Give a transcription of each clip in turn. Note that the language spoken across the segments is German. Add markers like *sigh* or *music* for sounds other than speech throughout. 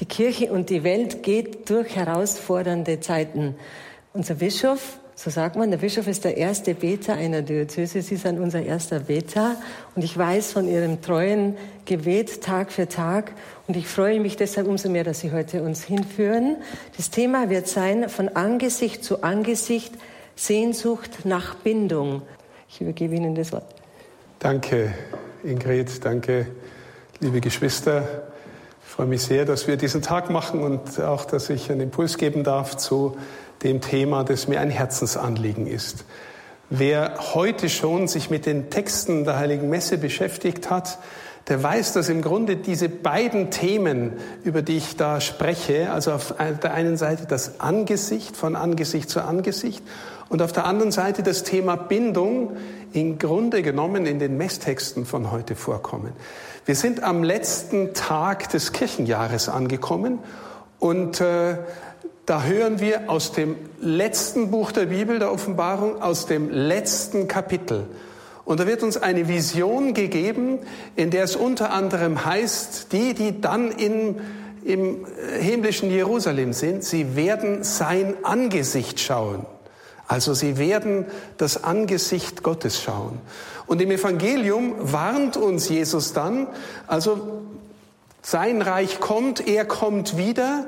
Die Kirche und die Welt geht durch herausfordernde Zeiten. Unser Bischof, so sagt man, der Bischof ist der erste Beter einer Diözese. Sie sind unser erster Beter. Und ich weiß von Ihrem treuen Gebet Tag für Tag. Und ich freue mich deshalb umso mehr, dass Sie heute uns hinführen. Das Thema wird sein, von Angesicht zu Angesicht, Sehnsucht nach Bindung. Ich übergebe Ihnen das Wort. Danke, Ingrid. Danke, liebe Geschwister. Ich freue mich sehr, dass wir diesen Tag machen und auch, dass ich einen Impuls geben darf zu dem Thema, das mir ein Herzensanliegen ist. Wer heute schon sich mit den Texten der Heiligen Messe beschäftigt hat, der weiß, dass im Grunde diese beiden Themen, über die ich da spreche, also auf der einen Seite das Angesicht von Angesicht zu Angesicht und auf der anderen Seite das Thema Bindung im Grunde genommen in den Messtexten von heute vorkommen. Wir sind am letzten Tag des Kirchenjahres angekommen und äh, da hören wir aus dem letzten Buch der Bibel, der Offenbarung, aus dem letzten Kapitel. Und da wird uns eine Vision gegeben, in der es unter anderem heißt, die, die dann in, im himmlischen Jerusalem sind, sie werden sein Angesicht schauen. Also sie werden das Angesicht Gottes schauen. Und im Evangelium warnt uns Jesus dann, also sein Reich kommt, er kommt wieder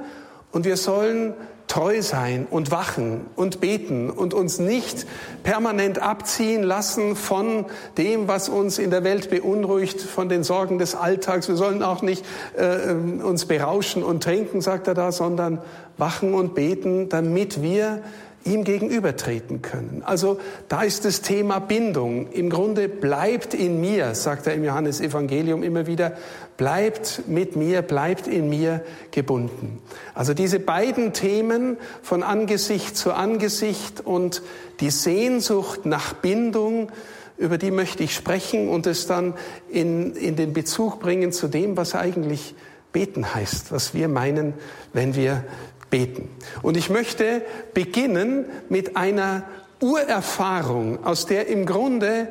und wir sollen treu sein und wachen und beten und uns nicht permanent abziehen lassen von dem, was uns in der Welt beunruhigt, von den Sorgen des Alltags. Wir sollen auch nicht äh, uns berauschen und trinken, sagt er da, sondern wachen und beten, damit wir ihm gegenübertreten können. Also da ist das Thema Bindung. Im Grunde bleibt in mir, sagt er im Johannesevangelium immer wieder, bleibt mit mir, bleibt in mir gebunden. Also diese beiden Themen von Angesicht zu Angesicht und die Sehnsucht nach Bindung, über die möchte ich sprechen und es dann in, in den Bezug bringen zu dem, was eigentlich beten heißt, was wir meinen, wenn wir beten. Und ich möchte beginnen mit einer Urerfahrung, aus der im Grunde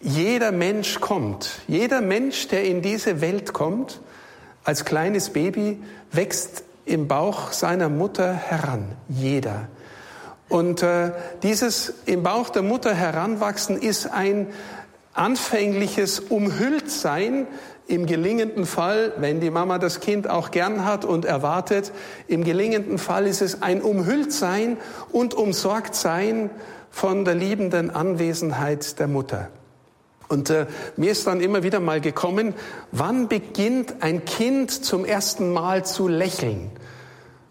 jeder Mensch kommt. Jeder Mensch, der in diese Welt kommt, als kleines Baby, wächst im Bauch seiner Mutter heran. Jeder. Und äh, dieses im Bauch der Mutter heranwachsen ist ein anfängliches Umhülltsein im gelingenden Fall, wenn die Mama das Kind auch gern hat und erwartet, im gelingenden Fall ist es ein Umhülltsein und Umsorgtsein von der liebenden Anwesenheit der Mutter. Und äh, mir ist dann immer wieder mal gekommen, wann beginnt ein Kind zum ersten Mal zu lächeln?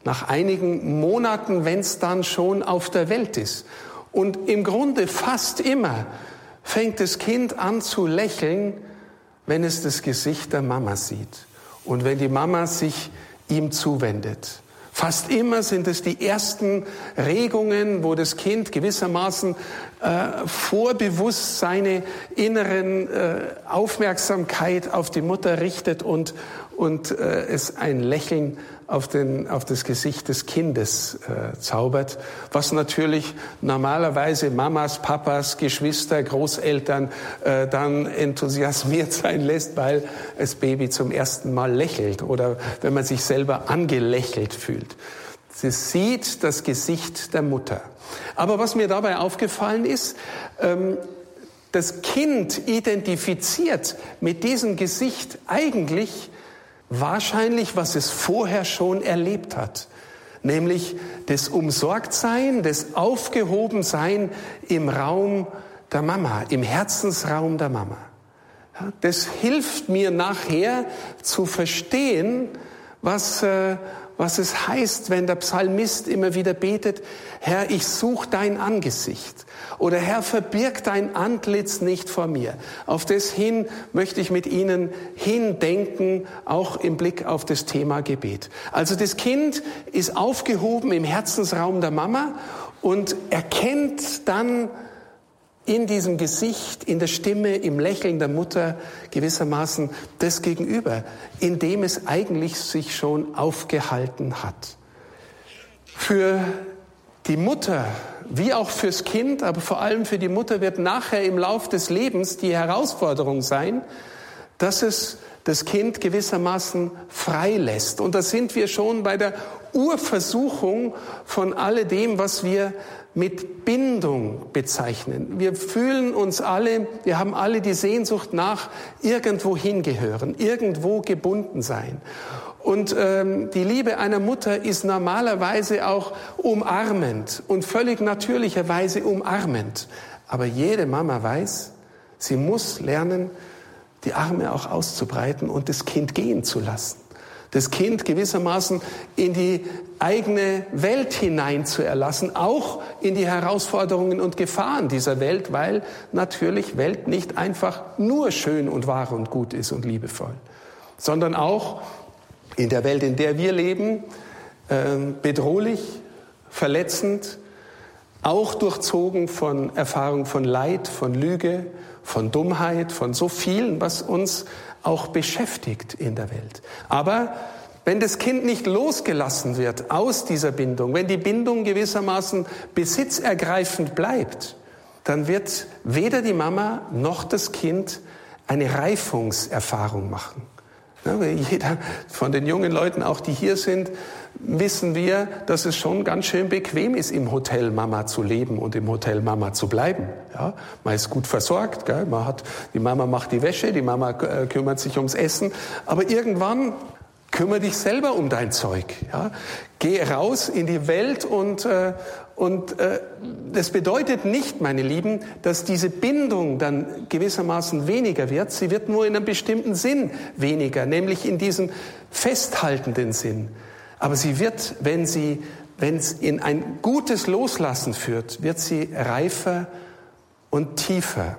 Nach einigen Monaten, wenn es dann schon auf der Welt ist. Und im Grunde fast immer fängt das Kind an zu lächeln, wenn es das Gesicht der Mama sieht und wenn die Mama sich ihm zuwendet. Fast immer sind es die ersten Regungen, wo das Kind gewissermaßen äh, vorbewusst seine inneren äh, Aufmerksamkeit auf die Mutter richtet und, und äh, es ein Lächeln auf, den, auf das Gesicht des Kindes äh, zaubert, was natürlich normalerweise Mamas, Papas, Geschwister, Großeltern äh, dann enthusiasmiert *laughs* sein lässt, weil das Baby zum ersten Mal lächelt oder wenn man sich selber angelächelt fühlt. Sie sieht das Gesicht der Mutter. Aber was mir dabei aufgefallen ist, ähm, das Kind identifiziert mit diesem Gesicht eigentlich Wahrscheinlich, was es vorher schon erlebt hat, nämlich das Umsorgtsein, das Aufgehobensein im Raum der Mama, im Herzensraum der Mama. Das hilft mir nachher zu verstehen, was, äh, was es heißt, wenn der Psalmist immer wieder betet, Herr, ich suche dein Angesicht. Oder Herr, verbirg dein Antlitz nicht vor mir. Auf das hin möchte ich mit Ihnen hindenken, auch im Blick auf das Thema Gebet. Also das Kind ist aufgehoben im Herzensraum der Mama und erkennt dann in diesem Gesicht, in der Stimme, im Lächeln der Mutter gewissermaßen das Gegenüber, in dem es eigentlich sich schon aufgehalten hat. Für die Mutter, wie auch fürs Kind, aber vor allem für die Mutter wird nachher im Lauf des Lebens die Herausforderung sein, dass es das Kind gewissermaßen freilässt. Und da sind wir schon bei der Urversuchung von alledem, was wir mit Bindung bezeichnen. Wir fühlen uns alle, wir haben alle die Sehnsucht nach irgendwo hingehören, irgendwo gebunden sein. Und ähm, die Liebe einer Mutter ist normalerweise auch umarmend und völlig natürlicherweise umarmend. Aber jede Mama weiß, sie muss lernen, die Arme auch auszubreiten und das Kind gehen zu lassen. Das Kind gewissermaßen in die eigene Welt hinein zu erlassen, auch in die Herausforderungen und Gefahren dieser Welt, weil natürlich Welt nicht einfach nur schön und wahr und gut ist und liebevoll, sondern auch in der Welt, in der wir leben, ähm, bedrohlich, verletzend, auch durchzogen von Erfahrung von Leid, von Lüge, von Dummheit, von so vielen, was uns auch beschäftigt in der Welt. Aber wenn das Kind nicht losgelassen wird aus dieser Bindung, wenn die Bindung gewissermaßen besitzergreifend bleibt, dann wird weder die Mama noch das Kind eine Reifungserfahrung machen. Jeder von den jungen Leuten, auch die hier sind, wissen wir, dass es schon ganz schön bequem ist, im Hotel Mama zu leben und im Hotel Mama zu bleiben. Ja, man ist gut versorgt, gell? man hat, die Mama macht die Wäsche, die Mama äh, kümmert sich ums Essen, aber irgendwann kümmere dich selber um dein Zeug. Ja? Geh raus in die Welt und, äh, und äh, das bedeutet nicht, meine Lieben, dass diese Bindung dann gewissermaßen weniger wird. Sie wird nur in einem bestimmten Sinn weniger, nämlich in diesem festhaltenden Sinn. Aber sie wird, wenn sie, wenn es in ein gutes Loslassen führt, wird sie reifer und tiefer.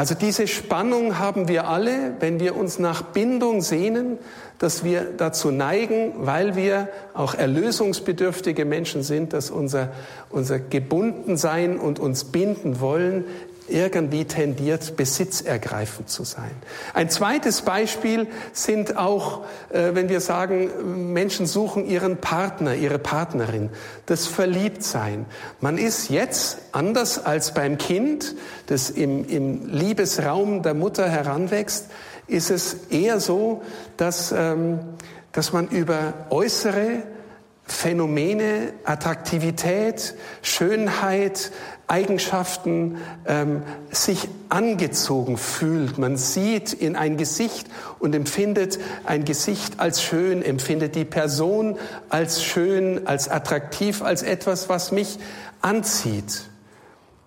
Also diese Spannung haben wir alle, wenn wir uns nach Bindung sehnen, dass wir dazu neigen, weil wir auch erlösungsbedürftige Menschen sind, dass unser, unser Gebundensein und uns binden wollen irgendwie tendiert, besitzergreifend zu sein. Ein zweites Beispiel sind auch, äh, wenn wir sagen, Menschen suchen ihren Partner, ihre Partnerin, das Verliebtsein. Man ist jetzt anders als beim Kind, das im, im Liebesraum der Mutter heranwächst, ist es eher so, dass, ähm, dass man über äußere Phänomene, Attraktivität, Schönheit, Eigenschaften ähm, sich angezogen fühlt. Man sieht in ein Gesicht und empfindet ein Gesicht als schön, empfindet die Person als schön, als attraktiv, als etwas, was mich anzieht.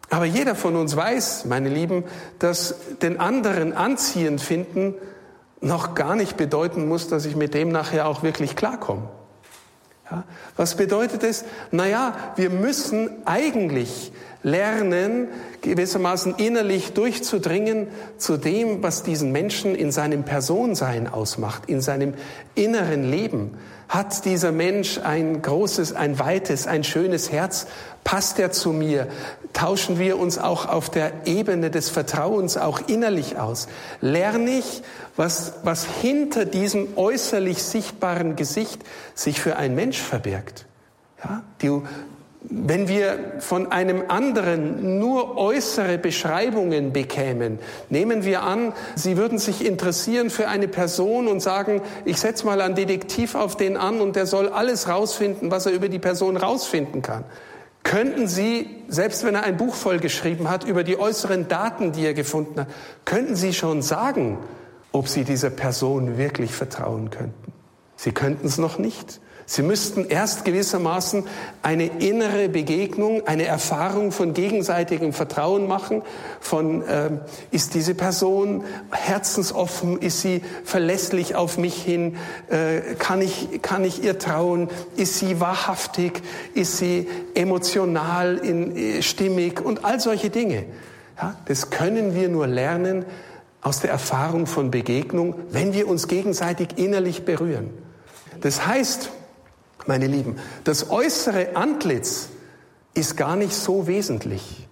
Aber jeder von uns weiß, meine Lieben, dass den anderen anziehend finden noch gar nicht bedeuten muss, dass ich mit dem nachher auch wirklich klarkomme. Ja, was bedeutet es? Naja, wir müssen eigentlich lernen, gewissermaßen innerlich durchzudringen zu dem, was diesen Menschen in seinem Personsein ausmacht, in seinem inneren Leben. Hat dieser Mensch ein großes, ein weites, ein schönes Herz? Passt er zu mir? Tauschen wir uns auch auf der Ebene des Vertrauens auch innerlich aus? Lerne ich, was, was hinter diesem äußerlich sichtbaren Gesicht sich für ein Mensch verbirgt? Ja, du, wenn wir von einem anderen nur äußere Beschreibungen bekämen, nehmen wir an, Sie würden sich interessieren für eine Person und sagen, ich setze mal einen Detektiv auf den an und der soll alles rausfinden, was er über die Person rausfinden kann. Könnten Sie, selbst wenn er ein Buch vollgeschrieben hat, über die äußeren Daten, die er gefunden hat, könnten Sie schon sagen, ob Sie dieser Person wirklich vertrauen könnten? Sie könnten es noch nicht. Sie müssten erst gewissermaßen eine innere Begegnung, eine Erfahrung von gegenseitigem Vertrauen machen, von äh, ist diese Person herzensoffen, ist sie verlässlich auf mich hin, äh, kann, ich, kann ich ihr trauen, ist sie wahrhaftig, ist sie emotional, in, äh, stimmig und all solche Dinge. Ja, das können wir nur lernen aus der Erfahrung von Begegnung, wenn wir uns gegenseitig innerlich berühren. Das heißt, meine Lieben, das äußere Antlitz ist gar nicht so wesentlich.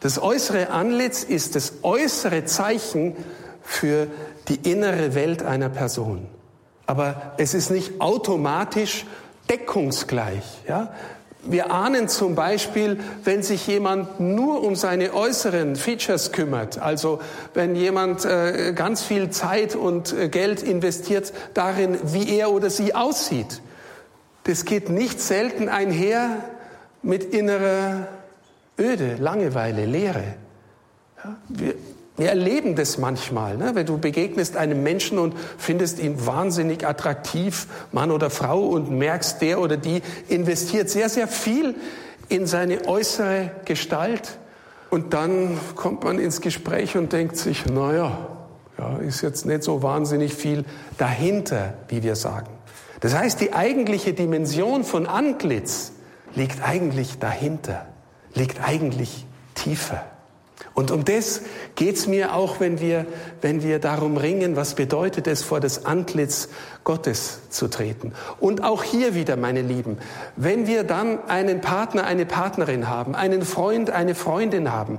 Das äußere Antlitz ist das äußere Zeichen für die innere Welt einer Person. Aber es ist nicht automatisch deckungsgleich. Ja? Wir ahnen zum Beispiel, wenn sich jemand nur um seine äußeren Features kümmert, also wenn jemand äh, ganz viel Zeit und äh, Geld investiert darin, wie er oder sie aussieht, das geht nicht selten einher mit innerer Öde, Langeweile, Leere. Ja, wir, wir erleben das manchmal, ne? wenn du begegnest einem Menschen und findest ihn wahnsinnig attraktiv, Mann oder Frau, und merkst, der oder die investiert sehr, sehr viel in seine äußere Gestalt. Und dann kommt man ins Gespräch und denkt sich, naja, ja, ist jetzt nicht so wahnsinnig viel dahinter, wie wir sagen. Das heißt, die eigentliche Dimension von Antlitz liegt eigentlich dahinter, liegt eigentlich tiefer. Und um das geht's mir auch, wenn wir, wenn wir darum ringen, was bedeutet es, vor das Antlitz Gottes zu treten. Und auch hier wieder, meine Lieben, wenn wir dann einen Partner, eine Partnerin haben, einen Freund, eine Freundin haben,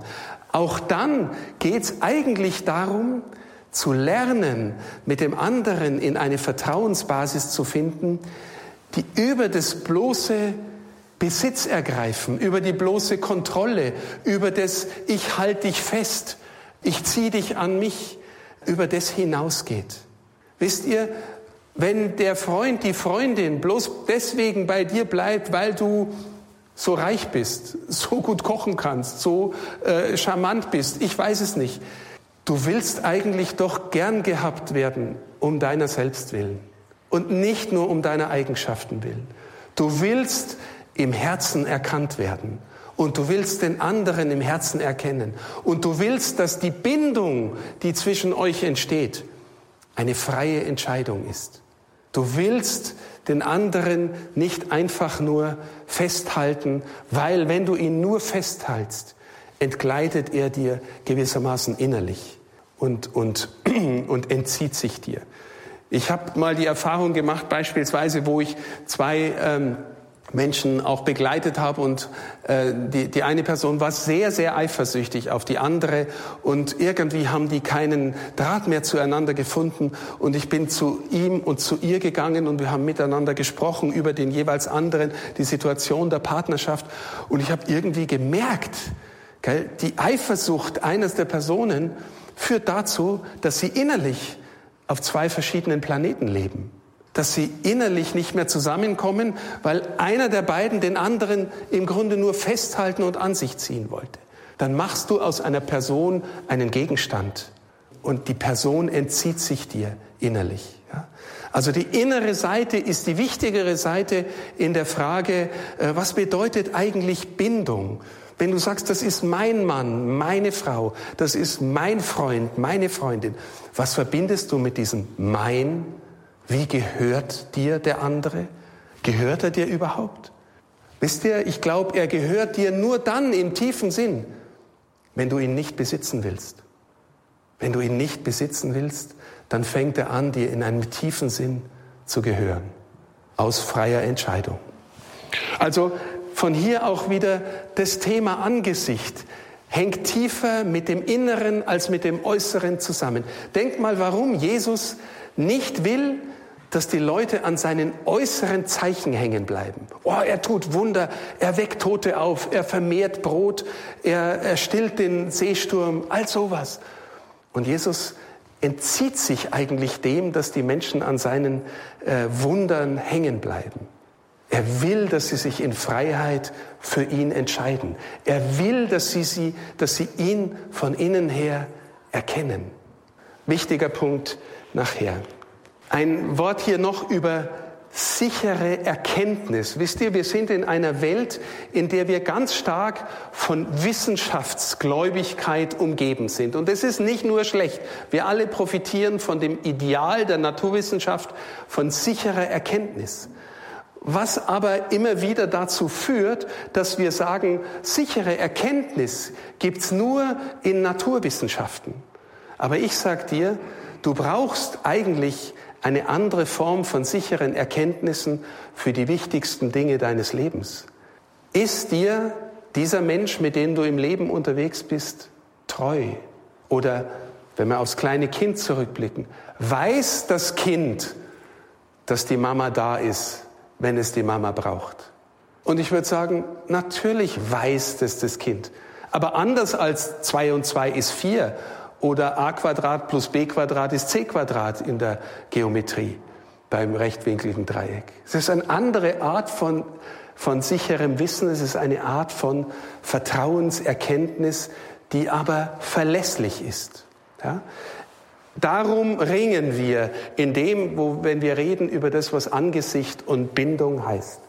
auch dann geht's eigentlich darum, zu lernen, mit dem anderen in eine Vertrauensbasis zu finden, die über das bloße Besitz ergreifen, über die bloße Kontrolle, über das Ich halte dich fest, ich ziehe dich an mich, über das hinausgeht. Wisst ihr, wenn der Freund, die Freundin bloß deswegen bei dir bleibt, weil du so reich bist, so gut kochen kannst, so äh, charmant bist, ich weiß es nicht. Du willst eigentlich doch gern gehabt werden um deiner selbst willen und nicht nur um deiner Eigenschaften willen. Du willst im Herzen erkannt werden. Und du willst den anderen im Herzen erkennen. Und du willst, dass die Bindung, die zwischen euch entsteht, eine freie Entscheidung ist. Du willst den anderen nicht einfach nur festhalten, weil wenn du ihn nur festhältst, entgleitet er dir gewissermaßen innerlich und, und, *clears throat* und entzieht sich dir. Ich habe mal die Erfahrung gemacht, beispielsweise, wo ich zwei ähm, Menschen auch begleitet habe und äh, die, die eine Person war sehr, sehr eifersüchtig auf die andere und irgendwie haben die keinen Draht mehr zueinander gefunden und ich bin zu ihm und zu ihr gegangen und wir haben miteinander gesprochen über den jeweils anderen, die Situation der Partnerschaft und ich habe irgendwie gemerkt, gell, die Eifersucht eines der Personen führt dazu, dass sie innerlich auf zwei verschiedenen Planeten leben dass sie innerlich nicht mehr zusammenkommen, weil einer der beiden den anderen im Grunde nur festhalten und an sich ziehen wollte. Dann machst du aus einer Person einen Gegenstand und die Person entzieht sich dir innerlich. Also die innere Seite ist die wichtigere Seite in der Frage, äh, was bedeutet eigentlich Bindung? Wenn du sagst, das ist mein Mann, meine Frau, das ist mein Freund, meine Freundin, was verbindest du mit diesem mein? Wie gehört dir der andere? Gehört er dir überhaupt? Wisst ihr, ich glaube, er gehört dir nur dann im tiefen Sinn, wenn du ihn nicht besitzen willst. Wenn du ihn nicht besitzen willst, dann fängt er an, dir in einem tiefen Sinn zu gehören. Aus freier Entscheidung. Also von hier auch wieder das Thema Angesicht hängt tiefer mit dem Inneren als mit dem Äußeren zusammen. Denk mal, warum Jesus nicht will, dass die Leute an seinen äußeren Zeichen hängen bleiben. Oh, er tut Wunder, er weckt Tote auf, er vermehrt Brot, er, er stillt den Seesturm, all sowas. Und Jesus entzieht sich eigentlich dem, dass die Menschen an seinen äh, Wundern hängen bleiben. Er will, dass sie sich in Freiheit für ihn entscheiden. Er will, dass sie, sie, dass sie ihn von innen her erkennen. Wichtiger Punkt nachher. Ein Wort hier noch über sichere Erkenntnis. Wisst ihr, wir sind in einer Welt, in der wir ganz stark von Wissenschaftsgläubigkeit umgeben sind. Und es ist nicht nur schlecht. Wir alle profitieren von dem Ideal der Naturwissenschaft, von sicherer Erkenntnis. Was aber immer wieder dazu führt, dass wir sagen, sichere Erkenntnis gibt's nur in Naturwissenschaften. Aber ich sag dir, du brauchst eigentlich eine andere Form von sicheren Erkenntnissen für die wichtigsten Dinge deines Lebens. Ist dir dieser Mensch, mit dem du im Leben unterwegs bist, treu? Oder wenn wir aufs kleine Kind zurückblicken, weiß das Kind, dass die Mama da ist, wenn es die Mama braucht? Und ich würde sagen, natürlich weiß das das Kind. Aber anders als 2 und 2 ist 4 oder a Quadrat plus b Quadrat ist c Quadrat in der Geometrie beim rechtwinkligen Dreieck. Es ist eine andere Art von, von sicherem Wissen, es ist eine Art von Vertrauenserkenntnis, die aber verlässlich ist. Ja? Darum ringen wir in dem, wo, wenn wir reden über das, was Angesicht und Bindung heißt.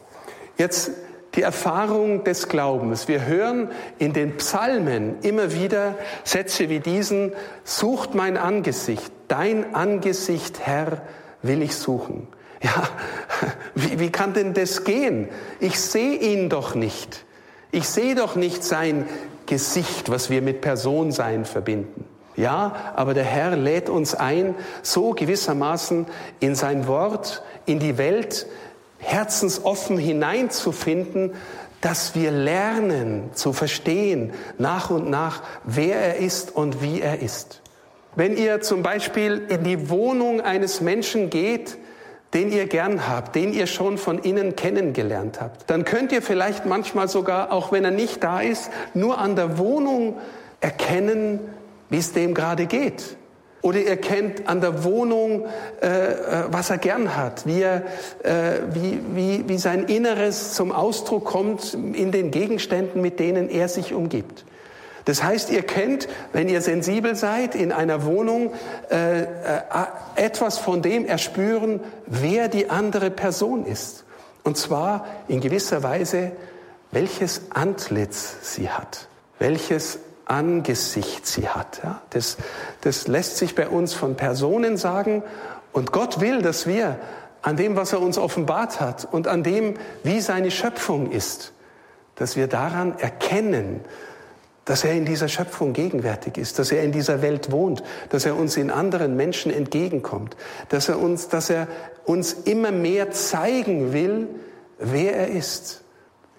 Jetzt die Erfahrung des Glaubens. Wir hören in den Psalmen immer wieder Sätze wie diesen, sucht mein Angesicht, dein Angesicht, Herr, will ich suchen. Ja, *laughs* wie, wie kann denn das gehen? Ich sehe ihn doch nicht. Ich sehe doch nicht sein Gesicht, was wir mit Personsein verbinden. Ja, aber der Herr lädt uns ein, so gewissermaßen in sein Wort, in die Welt herzensoffen hineinzufinden, dass wir lernen zu verstehen nach und nach, wer er ist und wie er ist. Wenn ihr zum Beispiel in die Wohnung eines Menschen geht, den ihr gern habt, den ihr schon von innen kennengelernt habt, dann könnt ihr vielleicht manchmal sogar, auch wenn er nicht da ist, nur an der Wohnung erkennen, wie es dem gerade geht. Oder ihr kennt an der Wohnung, äh, äh, was er gern hat, wie, er, äh, wie, wie, wie sein Inneres zum Ausdruck kommt in den Gegenständen, mit denen er sich umgibt. Das heißt, ihr kennt, wenn ihr sensibel seid, in einer Wohnung äh, äh, etwas von dem erspüren, wer die andere Person ist. Und zwar in gewisser Weise, welches Antlitz sie hat, welches Angesicht sie hat. Ja, das, das lässt sich bei uns von Personen sagen. Und Gott will, dass wir an dem, was er uns offenbart hat und an dem, wie seine Schöpfung ist, dass wir daran erkennen, dass er in dieser Schöpfung gegenwärtig ist, dass er in dieser Welt wohnt, dass er uns in anderen Menschen entgegenkommt, dass er uns, dass er uns immer mehr zeigen will, wer er ist.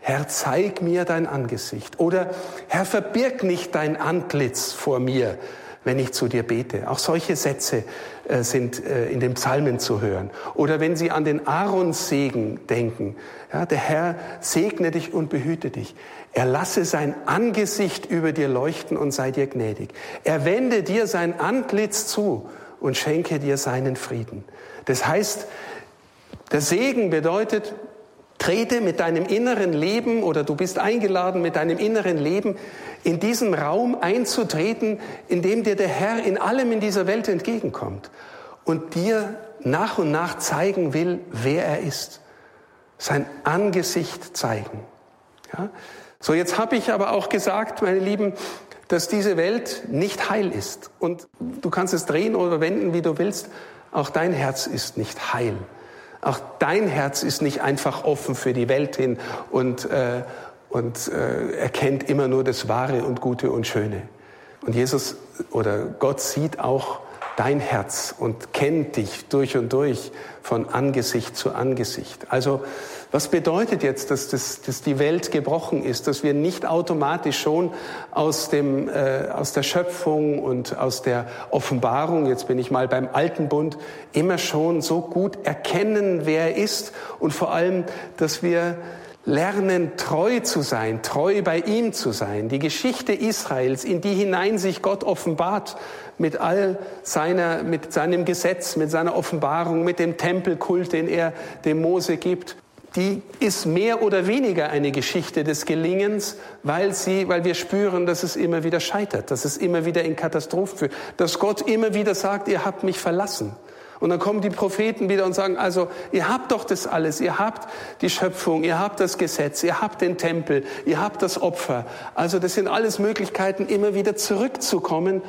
Herr, zeig mir dein Angesicht. Oder Herr, verbirg nicht dein Antlitz vor mir, wenn ich zu dir bete. Auch solche Sätze äh, sind äh, in den Psalmen zu hören. Oder wenn Sie an den Aaronsegen denken. Ja, der Herr segne dich und behüte dich. Er lasse sein Angesicht über dir leuchten und sei dir gnädig. Er wende dir sein Antlitz zu und schenke dir seinen Frieden. Das heißt, der Segen bedeutet, Trete mit deinem inneren Leben oder du bist eingeladen, mit deinem inneren Leben in diesen Raum einzutreten, in dem dir der Herr in allem in dieser Welt entgegenkommt und dir nach und nach zeigen will, wer er ist. Sein Angesicht zeigen. Ja? So, jetzt habe ich aber auch gesagt, meine Lieben, dass diese Welt nicht heil ist. Und du kannst es drehen oder wenden, wie du willst. Auch dein Herz ist nicht heil. Auch dein Herz ist nicht einfach offen für die Welt hin und, äh, und äh, erkennt immer nur das Wahre und Gute und Schöne. Und Jesus oder Gott sieht auch dein Herz und kennt dich durch und durch von Angesicht zu Angesicht. Also was bedeutet jetzt, dass, das, dass die Welt gebrochen ist, dass wir nicht automatisch schon aus, dem, äh, aus der Schöpfung und aus der Offenbarung, jetzt bin ich mal beim alten Bund, immer schon so gut erkennen, wer er ist und vor allem, dass wir lernen, treu zu sein, treu bei ihm zu sein. Die Geschichte Israels, in die hinein sich Gott offenbart, mit all seiner, mit seinem Gesetz, mit seiner Offenbarung, mit dem Tempelkult, den er dem Mose gibt, die ist mehr oder weniger eine Geschichte des Gelingens, weil sie, weil wir spüren, dass es immer wieder scheitert, dass es immer wieder in Katastrophen führt, dass Gott immer wieder sagt, ihr habt mich verlassen. Und dann kommen die Propheten wieder und sagen, also ihr habt doch das alles, ihr habt die Schöpfung, ihr habt das Gesetz, ihr habt den Tempel, ihr habt das Opfer. Also das sind alles Möglichkeiten, immer wieder zurückzukommen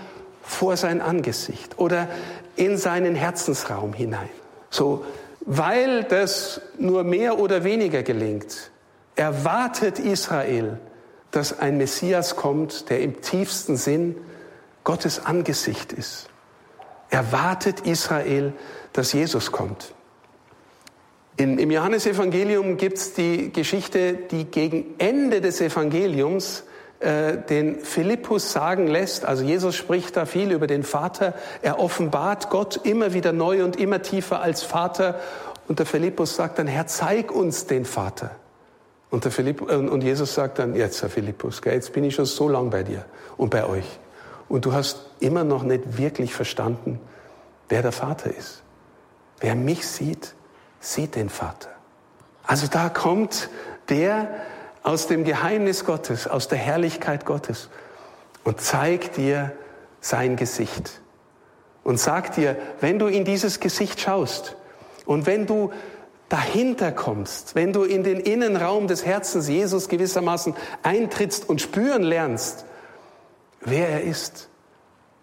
vor sein Angesicht oder in seinen Herzensraum hinein. So, weil das nur mehr oder weniger gelingt, erwartet Israel, dass ein Messias kommt, der im tiefsten Sinn Gottes Angesicht ist. Erwartet Israel, dass Jesus kommt. In, Im Johannesevangelium gibt es die Geschichte, die gegen Ende des Evangeliums äh, den Philippus sagen lässt, also Jesus spricht da viel über den Vater, er offenbart Gott immer wieder neu und immer tiefer als Vater und der Philippus sagt dann, Herr, zeig uns den Vater Und, der Philipp, und Jesus sagt dann, jetzt Herr Philippus, jetzt bin ich schon so lang bei dir und bei euch. Und du hast immer noch nicht wirklich verstanden, wer der Vater ist. Wer mich sieht, sieht den Vater. Also da kommt der aus dem Geheimnis Gottes, aus der Herrlichkeit Gottes und zeigt dir sein Gesicht. Und sagt dir, wenn du in dieses Gesicht schaust und wenn du dahinter kommst, wenn du in den Innenraum des Herzens Jesus gewissermaßen eintrittst und spüren lernst, wer er ist,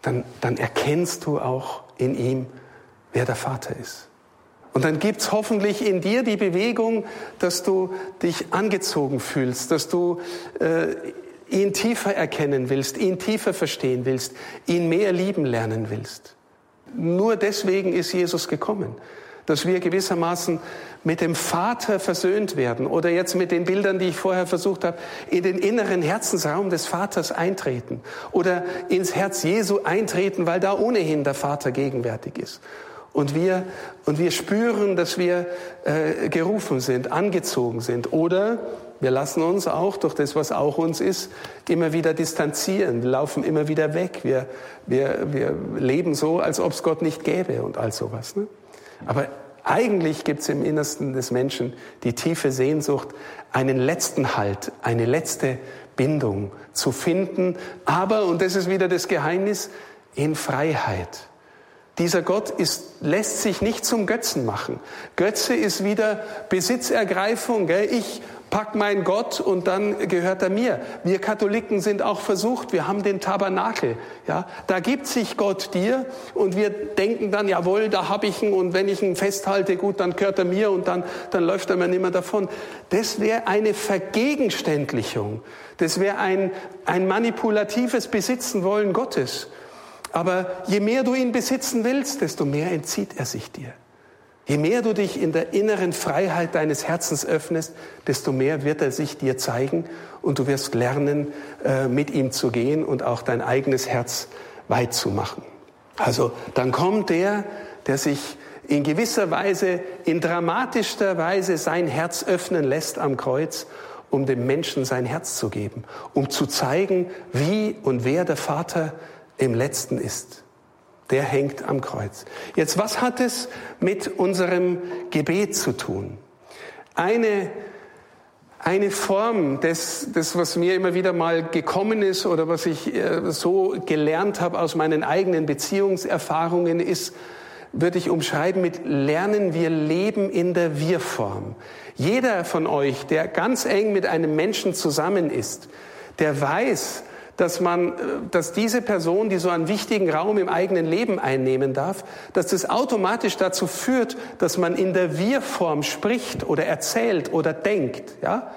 dann, dann erkennst du auch in ihm, wer der Vater ist. Und dann gibt's hoffentlich in dir die Bewegung, dass du dich angezogen fühlst, dass du äh, ihn tiefer erkennen willst, ihn tiefer verstehen willst, ihn mehr lieben lernen willst. Nur deswegen ist Jesus gekommen, dass wir gewissermaßen mit dem Vater versöhnt werden oder jetzt mit den Bildern, die ich vorher versucht habe, in den inneren Herzensraum des Vaters eintreten oder ins Herz Jesu eintreten, weil da ohnehin der Vater gegenwärtig ist. Und wir, und wir spüren, dass wir äh, gerufen sind, angezogen sind. Oder wir lassen uns auch durch das, was auch uns ist, immer wieder distanzieren. Wir laufen immer wieder weg. Wir, wir, wir leben so, als ob es Gott nicht gäbe und all sowas. Ne? Aber eigentlich gibt es im Innersten des Menschen die tiefe Sehnsucht, einen letzten Halt, eine letzte Bindung zu finden. Aber, und das ist wieder das Geheimnis, in Freiheit. Dieser Gott ist, lässt sich nicht zum Götzen machen. Götze ist wieder Besitzergreifung. Gell? Ich pack meinen Gott und dann gehört er mir. Wir Katholiken sind auch versucht. Wir haben den Tabernakel. Ja, da gibt sich Gott dir und wir denken dann, jawohl, da habe ich ihn und wenn ich ihn festhalte, gut, dann gehört er mir und dann, dann läuft er mir nicht mehr davon. Das wäre eine Vergegenständlichung. Das wäre ein, ein manipulatives Besitzen wollen Gottes. Aber je mehr du ihn besitzen willst, desto mehr entzieht er sich dir. Je mehr du dich in der inneren Freiheit deines Herzens öffnest, desto mehr wird er sich dir zeigen und du wirst lernen, äh, mit ihm zu gehen und auch dein eigenes Herz weit zu machen. Also dann kommt der, der sich in gewisser Weise, in dramatischster Weise sein Herz öffnen lässt am Kreuz, um dem Menschen sein Herz zu geben, um zu zeigen, wie und wer der Vater im letzten ist. Der hängt am Kreuz. Jetzt, was hat es mit unserem Gebet zu tun? Eine, eine Form des, des, was mir immer wieder mal gekommen ist oder was ich äh, so gelernt habe aus meinen eigenen Beziehungserfahrungen ist, würde ich umschreiben mit lernen wir leben in der Wir-Form. Jeder von euch, der ganz eng mit einem Menschen zusammen ist, der weiß, dass man, äh, dass diese Person, die so einen wichtigen Raum im eigenen Leben einnehmen darf, dass das automatisch dazu führt, dass man in der Wir-Form spricht oder erzählt oder denkt, ja.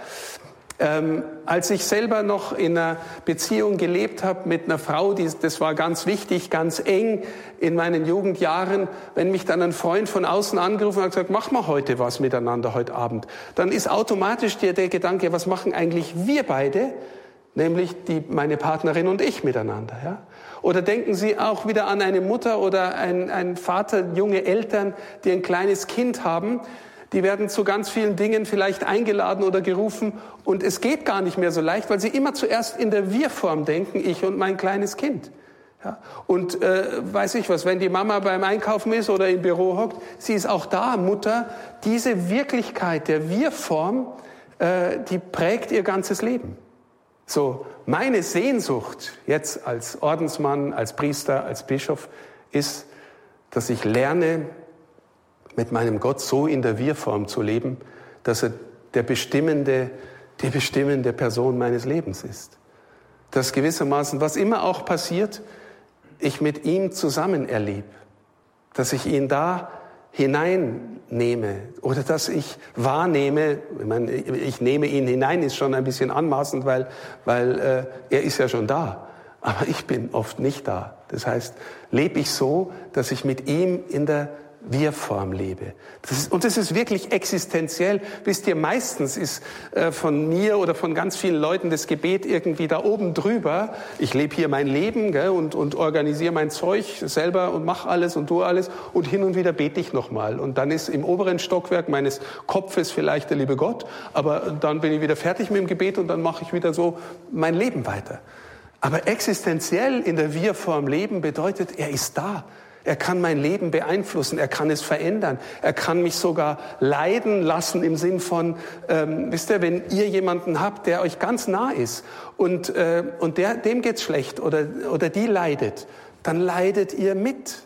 Ähm, als ich selber noch in einer Beziehung gelebt habe mit einer Frau, die, das war ganz wichtig, ganz eng in meinen Jugendjahren, wenn mich dann ein Freund von außen angerufen hat und gesagt, mach mal heute was miteinander heute Abend, dann ist automatisch dir der Gedanke, was machen eigentlich wir beide? Nämlich die, meine Partnerin und ich miteinander. Ja? Oder denken Sie auch wieder an eine Mutter oder einen Vater, junge Eltern, die ein kleines Kind haben. Die werden zu ganz vielen Dingen vielleicht eingeladen oder gerufen und es geht gar nicht mehr so leicht, weil sie immer zuerst in der Wir-Form denken, ich und mein kleines Kind. Ja, und äh, weiß ich was, wenn die Mama beim Einkaufen ist oder im Büro hockt, sie ist auch da, Mutter. Diese Wirklichkeit der Wir-Form, äh, die prägt ihr ganzes Leben. So, meine Sehnsucht jetzt als Ordensmann, als Priester, als Bischof ist, dass ich lerne, mit meinem Gott so in der Wir-Form zu leben, dass er der bestimmende, die bestimmende Person meines Lebens ist. Dass gewissermaßen, was immer auch passiert, ich mit ihm zusammen erlebe. Dass ich ihn da hineinnehme oder dass ich wahrnehme, ich, meine, ich nehme ihn hinein, ist schon ein bisschen anmaßend, weil, weil äh, er ist ja schon da, aber ich bin oft nicht da. Das heißt, lebe ich so, dass ich mit ihm in der Wir-Form lebe. Das ist, und das ist wirklich existenziell. Wisst ihr, meistens ist äh, von mir oder von ganz vielen Leuten das Gebet irgendwie da oben drüber. Ich lebe hier mein Leben gell, und, und organisiere mein Zeug selber und mache alles und tue alles. Und hin und wieder bete ich nochmal. Und dann ist im oberen Stockwerk meines Kopfes vielleicht der liebe Gott. Aber dann bin ich wieder fertig mit dem Gebet und dann mache ich wieder so mein Leben weiter. Aber existenziell in der Wir-Form leben bedeutet, er ist da. Er kann mein Leben beeinflussen, er kann es verändern, er kann mich sogar leiden lassen im Sinn von, ähm, wisst ihr, wenn ihr jemanden habt, der euch ganz nah ist und, äh, und der, dem geht's schlecht oder, oder die leidet, dann leidet ihr mit.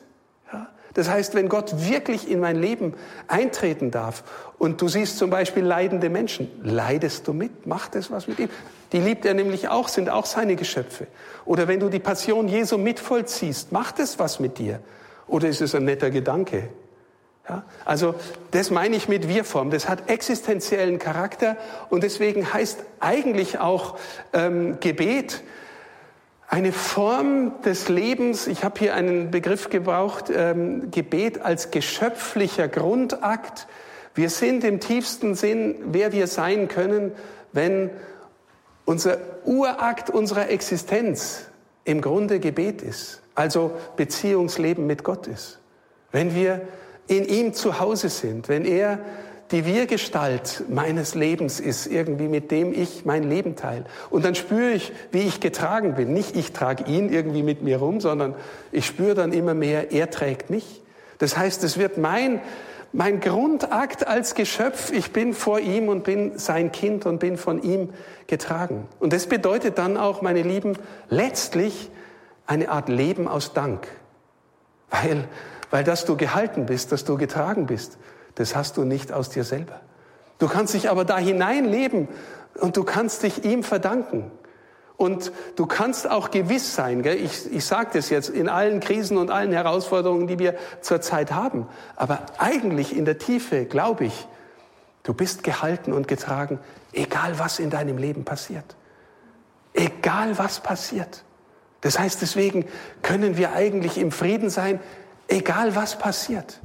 Ja? Das heißt, wenn Gott wirklich in mein Leben eintreten darf und du siehst zum Beispiel leidende Menschen, leidest du mit, macht es was mit ihm. Die liebt er nämlich auch, sind auch seine Geschöpfe. Oder wenn du die Passion Jesu mitvollziehst, macht es was mit dir. Oder ist es ein netter Gedanke? Ja, also das meine ich mit Wir-Form. Das hat existenziellen Charakter und deswegen heißt eigentlich auch ähm, Gebet eine Form des Lebens. Ich habe hier einen Begriff gebraucht, ähm, Gebet als geschöpflicher Grundakt. Wir sind im tiefsten Sinn, wer wir sein können, wenn unser Urakt unserer Existenz im Grunde Gebet ist also Beziehungsleben mit Gott ist. Wenn wir in ihm zu Hause sind, wenn er die Wir-Gestalt meines Lebens ist, irgendwie mit dem ich mein Leben teile. Und dann spüre ich, wie ich getragen bin. Nicht ich trage ihn irgendwie mit mir rum, sondern ich spüre dann immer mehr, er trägt mich. Das heißt, es wird mein, mein Grundakt als Geschöpf. Ich bin vor ihm und bin sein Kind und bin von ihm getragen. Und das bedeutet dann auch, meine Lieben, letztlich eine Art Leben aus Dank. Weil, weil dass du gehalten bist, dass du getragen bist, das hast du nicht aus dir selber. Du kannst dich aber da hineinleben und du kannst dich ihm verdanken. Und du kannst auch gewiss sein, gell? ich, ich sage das jetzt in allen Krisen und allen Herausforderungen, die wir zurzeit haben, aber eigentlich in der Tiefe glaube ich, du bist gehalten und getragen, egal was in deinem Leben passiert. Egal was passiert. Das heißt, deswegen können wir eigentlich im Frieden sein, egal was passiert.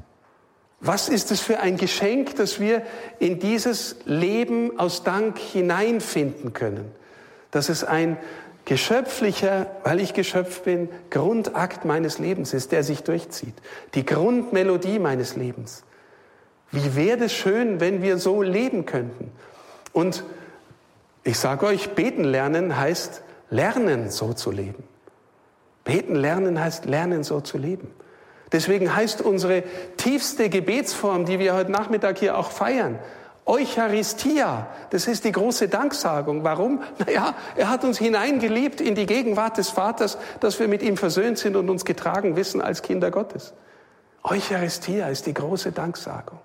Was ist es für ein Geschenk, dass wir in dieses Leben aus Dank hineinfinden können? Dass es ein geschöpflicher, weil ich Geschöpf bin, Grundakt meines Lebens ist, der sich durchzieht. Die Grundmelodie meines Lebens. Wie wäre es schön, wenn wir so leben könnten? Und ich sage euch, beten lernen heißt lernen, so zu leben. Beten lernen heißt lernen, so zu leben. Deswegen heißt unsere tiefste Gebetsform, die wir heute Nachmittag hier auch feiern, Eucharistia, das ist die große Danksagung. Warum? Naja, er hat uns hineingeliebt in die Gegenwart des Vaters, dass wir mit ihm versöhnt sind und uns getragen wissen als Kinder Gottes. Eucharistia ist die große Danksagung.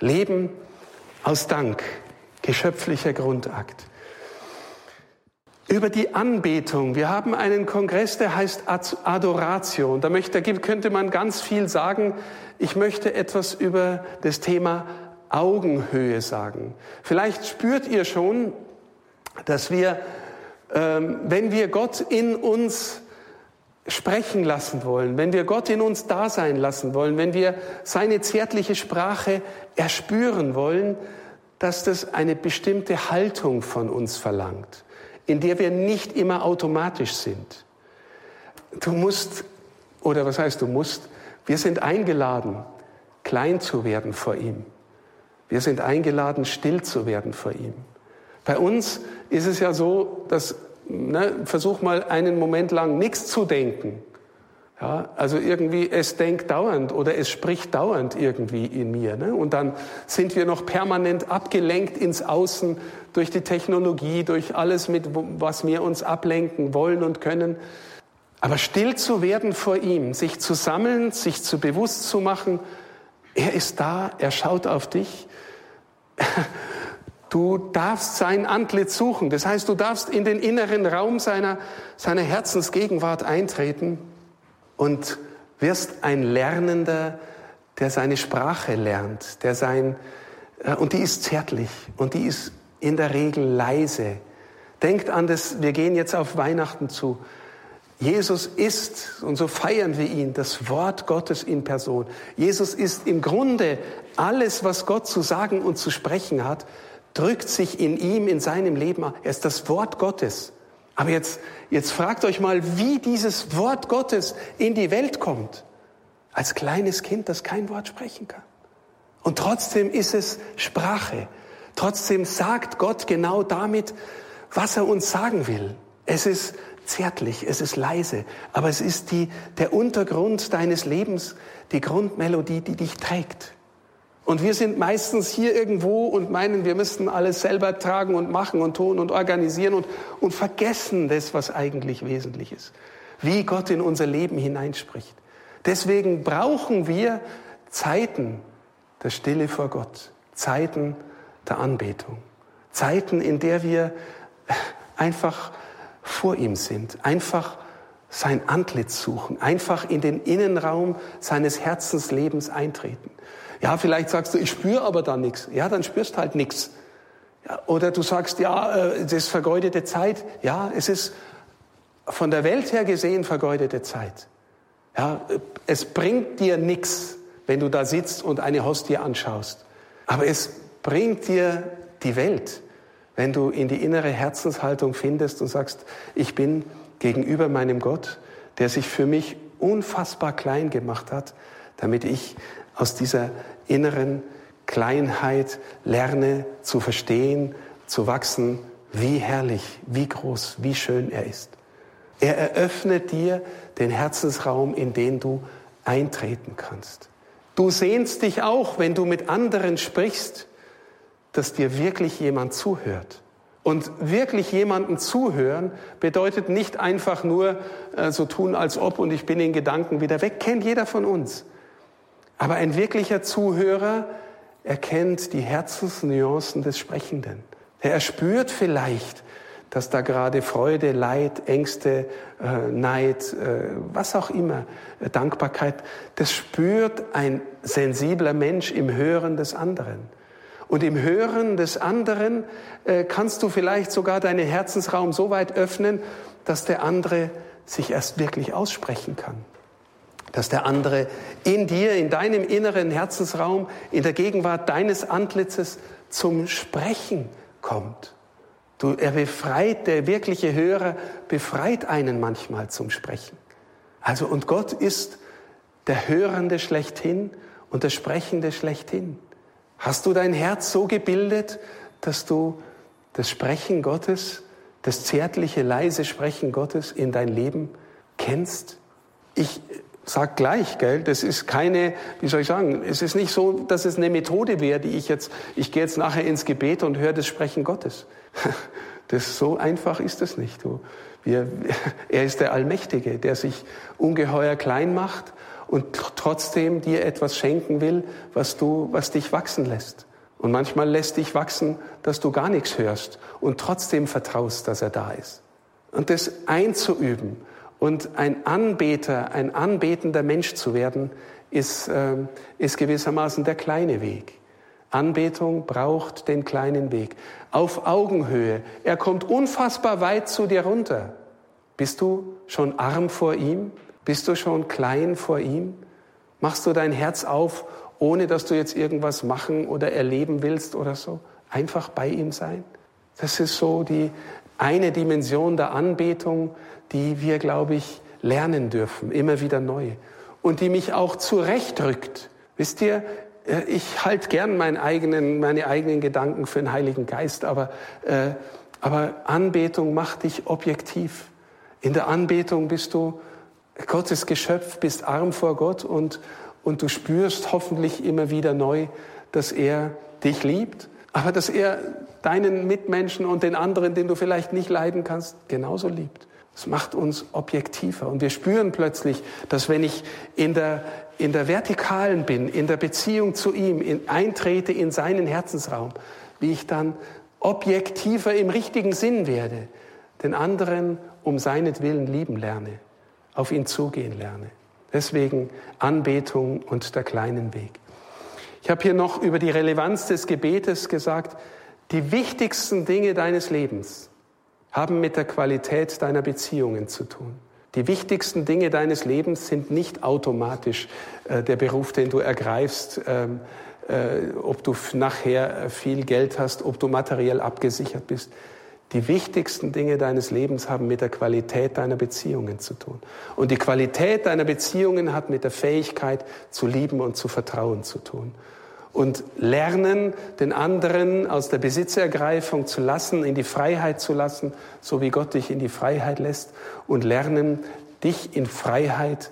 Leben aus Dank, geschöpflicher Grundakt über die Anbetung. Wir haben einen Kongress, der heißt Adoration. Da, möchte, könnte man ganz viel sagen. Ich möchte etwas über das Thema Augenhöhe sagen. Vielleicht spürt ihr schon, dass wir, ähm, wenn wir Gott in uns sprechen lassen wollen, wenn wir Gott in uns da sein lassen wollen, wenn wir seine zärtliche Sprache erspüren wollen, dass das eine bestimmte Haltung von uns verlangt in der wir nicht immer automatisch sind. Du musst, oder was heißt du musst, wir sind eingeladen, klein zu werden vor ihm. Wir sind eingeladen, still zu werden vor ihm. Bei uns ist es ja so, dass, ne, versuch mal einen Moment lang nichts zu denken. Ja, also irgendwie, es denkt dauernd oder es spricht dauernd irgendwie in mir. Ne? Und dann sind wir noch permanent abgelenkt ins Außen durch die Technologie, durch alles, mit was wir uns ablenken wollen und können. Aber still zu werden vor ihm, sich zu sammeln, sich zu bewusst zu machen, er ist da, er schaut auf dich. *laughs* Du darfst sein Antlitz suchen. Das heißt, du darfst in den inneren Raum seiner, seiner Herzensgegenwart eintreten und wirst ein Lernender, der seine Sprache lernt, der sein, äh, und die ist zärtlich und die ist in der Regel leise. Denkt an das, wir gehen jetzt auf Weihnachten zu. Jesus ist, und so feiern wir ihn, das Wort Gottes in Person. Jesus ist im Grunde alles, was Gott zu sagen und zu sprechen hat, drückt sich in ihm, in seinem Leben. Er ist das Wort Gottes. Aber jetzt, jetzt fragt euch mal, wie dieses Wort Gottes in die Welt kommt. Als kleines Kind, das kein Wort sprechen kann. Und trotzdem ist es Sprache. Trotzdem sagt Gott genau damit, was er uns sagen will. Es ist zärtlich, es ist leise, aber es ist die, der Untergrund deines Lebens, die Grundmelodie, die dich trägt. Und wir sind meistens hier irgendwo und meinen, wir müssten alles selber tragen und machen und tun und organisieren und, und vergessen das, was eigentlich wesentlich ist. Wie Gott in unser Leben hineinspricht. Deswegen brauchen wir Zeiten der Stille vor Gott, Zeiten der Anbetung, Zeiten, in der wir einfach vor ihm sind, einfach sein Antlitz suchen, einfach in den Innenraum seines Herzenslebens eintreten. Ja, vielleicht sagst du, ich spüre aber da nichts. Ja, dann spürst halt nichts. Ja, oder du sagst, ja, äh, das ist vergeudete Zeit. Ja, es ist von der Welt her gesehen vergeudete Zeit. Ja, es bringt dir nichts, wenn du da sitzt und eine Hostie anschaust. Aber es bringt dir die Welt wenn du in die innere Herzenshaltung findest und sagst, ich bin gegenüber meinem Gott, der sich für mich unfassbar klein gemacht hat, damit ich aus dieser inneren Kleinheit lerne zu verstehen, zu wachsen, wie herrlich, wie groß, wie schön er ist. Er eröffnet dir den Herzensraum, in den du eintreten kannst. Du sehnst dich auch, wenn du mit anderen sprichst, dass dir wirklich jemand zuhört. Und wirklich jemanden zuhören bedeutet nicht einfach nur äh, so tun, als ob und ich bin in Gedanken wieder weg. Kennt jeder von uns. Aber ein wirklicher Zuhörer erkennt die Herzensnuancen des Sprechenden. Er spürt vielleicht, dass da gerade Freude, Leid, Ängste, äh, Neid, äh, was auch immer, äh, Dankbarkeit, das spürt ein sensibler Mensch im Hören des anderen. Und im Hören des anderen kannst du vielleicht sogar deinen Herzensraum so weit öffnen, dass der andere sich erst wirklich aussprechen kann. Dass der andere in dir, in deinem inneren Herzensraum, in der Gegenwart deines Antlitzes zum Sprechen kommt. Du, er befreit, der wirkliche Hörer befreit einen manchmal zum Sprechen. Also, und Gott ist der Hörende schlechthin und der Sprechende schlechthin. Hast du dein Herz so gebildet, dass du das Sprechen Gottes, das zärtliche, leise Sprechen Gottes in dein Leben kennst? Ich sag gleich, gell, das ist keine, wie soll ich sagen, es ist nicht so, dass es eine Methode wäre, die ich jetzt, ich gehe jetzt nachher ins Gebet und höre das Sprechen Gottes. *laughs* Das so einfach ist es nicht. Du, wir, *laughs* er ist der Allmächtige, der sich ungeheuer klein macht und trotzdem dir etwas schenken will, was du, was dich wachsen lässt. Und manchmal lässt dich wachsen, dass du gar nichts hörst und trotzdem vertraust, dass er da ist. Und das einzuüben und ein Anbeter, ein anbetender Mensch zu werden, ist, äh, ist gewissermaßen der kleine Weg. Anbetung braucht den kleinen Weg. Auf Augenhöhe. Er kommt unfassbar weit zu dir runter. Bist du schon arm vor ihm? Bist du schon klein vor ihm? Machst du dein Herz auf, ohne dass du jetzt irgendwas machen oder erleben willst oder so? Einfach bei ihm sein? Das ist so die eine Dimension der Anbetung, die wir, glaube ich, lernen dürfen, immer wieder neu. Und die mich auch zurechtrückt. Wisst ihr, äh, ich halte gern meinen eigenen, meine eigenen Gedanken für den Heiligen Geist, aber, äh, aber Anbetung macht dich objektiv. In der Anbetung bist du Gottes Geschöpf, bist arm vor Gott und, und du spürst hoffentlich immer wieder neu, dass er dich liebt, aber dass er deinen Mitmenschen und den anderen, den du vielleicht nicht leiden kannst, genauso liebt. Das macht uns objektiver und wir spüren plötzlich, dass wenn ich in der, in der Vertikalen bin, in der Beziehung zu ihm, in, eintrete in seinen Herzensraum, wie ich dann objektiver im richtigen Sinn werde, den anderen um seinetwillen lieben lerne auf ihn zugehen lerne. Deswegen Anbetung und der kleinen Weg. Ich habe hier noch über die Relevanz des Gebetes gesagt, die wichtigsten Dinge deines Lebens haben mit der Qualität deiner Beziehungen zu tun. Die wichtigsten Dinge deines Lebens sind nicht automatisch äh, der Beruf, den du ergreifst, ähm, äh, ob du nachher viel Geld hast, ob du materiell abgesichert bist. Die wichtigsten Dinge deines Lebens haben mit der Qualität deiner Beziehungen zu tun. Und die Qualität deiner Beziehungen hat mit der Fähigkeit zu lieben und zu vertrauen zu tun. Und lernen, den anderen aus der Besitzergreifung zu lassen, in die Freiheit zu lassen, so wie Gott dich in die Freiheit lässt. Und lernen, dich in Freiheit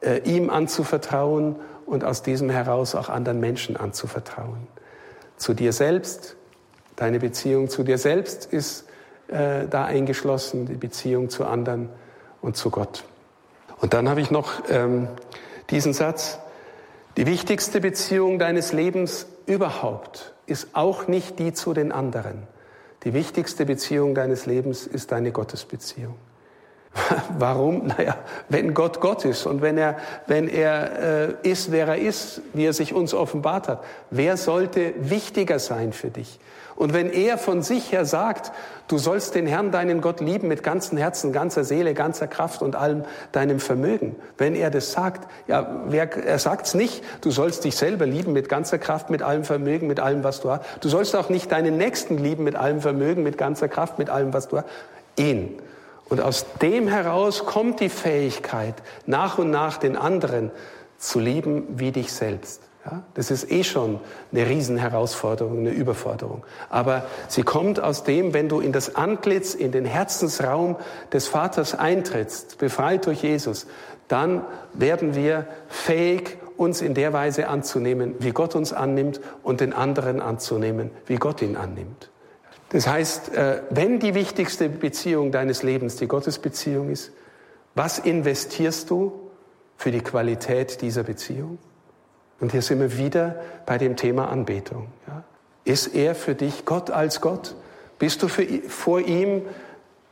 äh, ihm anzuvertrauen und aus diesem heraus auch anderen Menschen anzuvertrauen. Zu dir selbst, deine Beziehung zu dir selbst ist äh, da eingeschlossen, die Beziehung zu anderen und zu Gott. Und dann habe ich noch ähm, diesen Satz, die wichtigste Beziehung deines Lebens überhaupt ist auch nicht die zu den anderen. Die wichtigste Beziehung deines Lebens ist deine Gottesbeziehung. *laughs* Warum? Naja, wenn Gott Gott ist und wenn er, wenn er äh, ist, wer er ist, wie er sich uns offenbart hat, wer sollte wichtiger sein für dich? Und wenn er von sich her sagt, du sollst den Herrn, deinen Gott lieben mit ganzem Herzen, ganzer Seele, ganzer Kraft und allem deinem Vermögen, wenn er das sagt, ja, wer, er sagt's nicht, du sollst dich selber lieben mit ganzer Kraft, mit allem Vermögen, mit allem, was du hast. Du sollst auch nicht deinen Nächsten lieben mit allem Vermögen, mit ganzer Kraft, mit allem, was du hast. Ihn. Und aus dem heraus kommt die Fähigkeit, nach und nach den anderen zu lieben wie dich selbst. Ja, das ist eh schon eine Riesenherausforderung, eine Überforderung. Aber sie kommt aus dem, wenn du in das Antlitz, in den Herzensraum des Vaters eintrittst, befreit durch Jesus, dann werden wir fähig, uns in der Weise anzunehmen, wie Gott uns annimmt und den anderen anzunehmen, wie Gott ihn annimmt. Das heißt, äh, wenn die wichtigste Beziehung deines Lebens die Gottesbeziehung ist, was investierst du für die Qualität dieser Beziehung? Und hier sind wir wieder bei dem Thema Anbetung. Ja? Ist er für dich Gott als Gott? Bist du für, vor ihm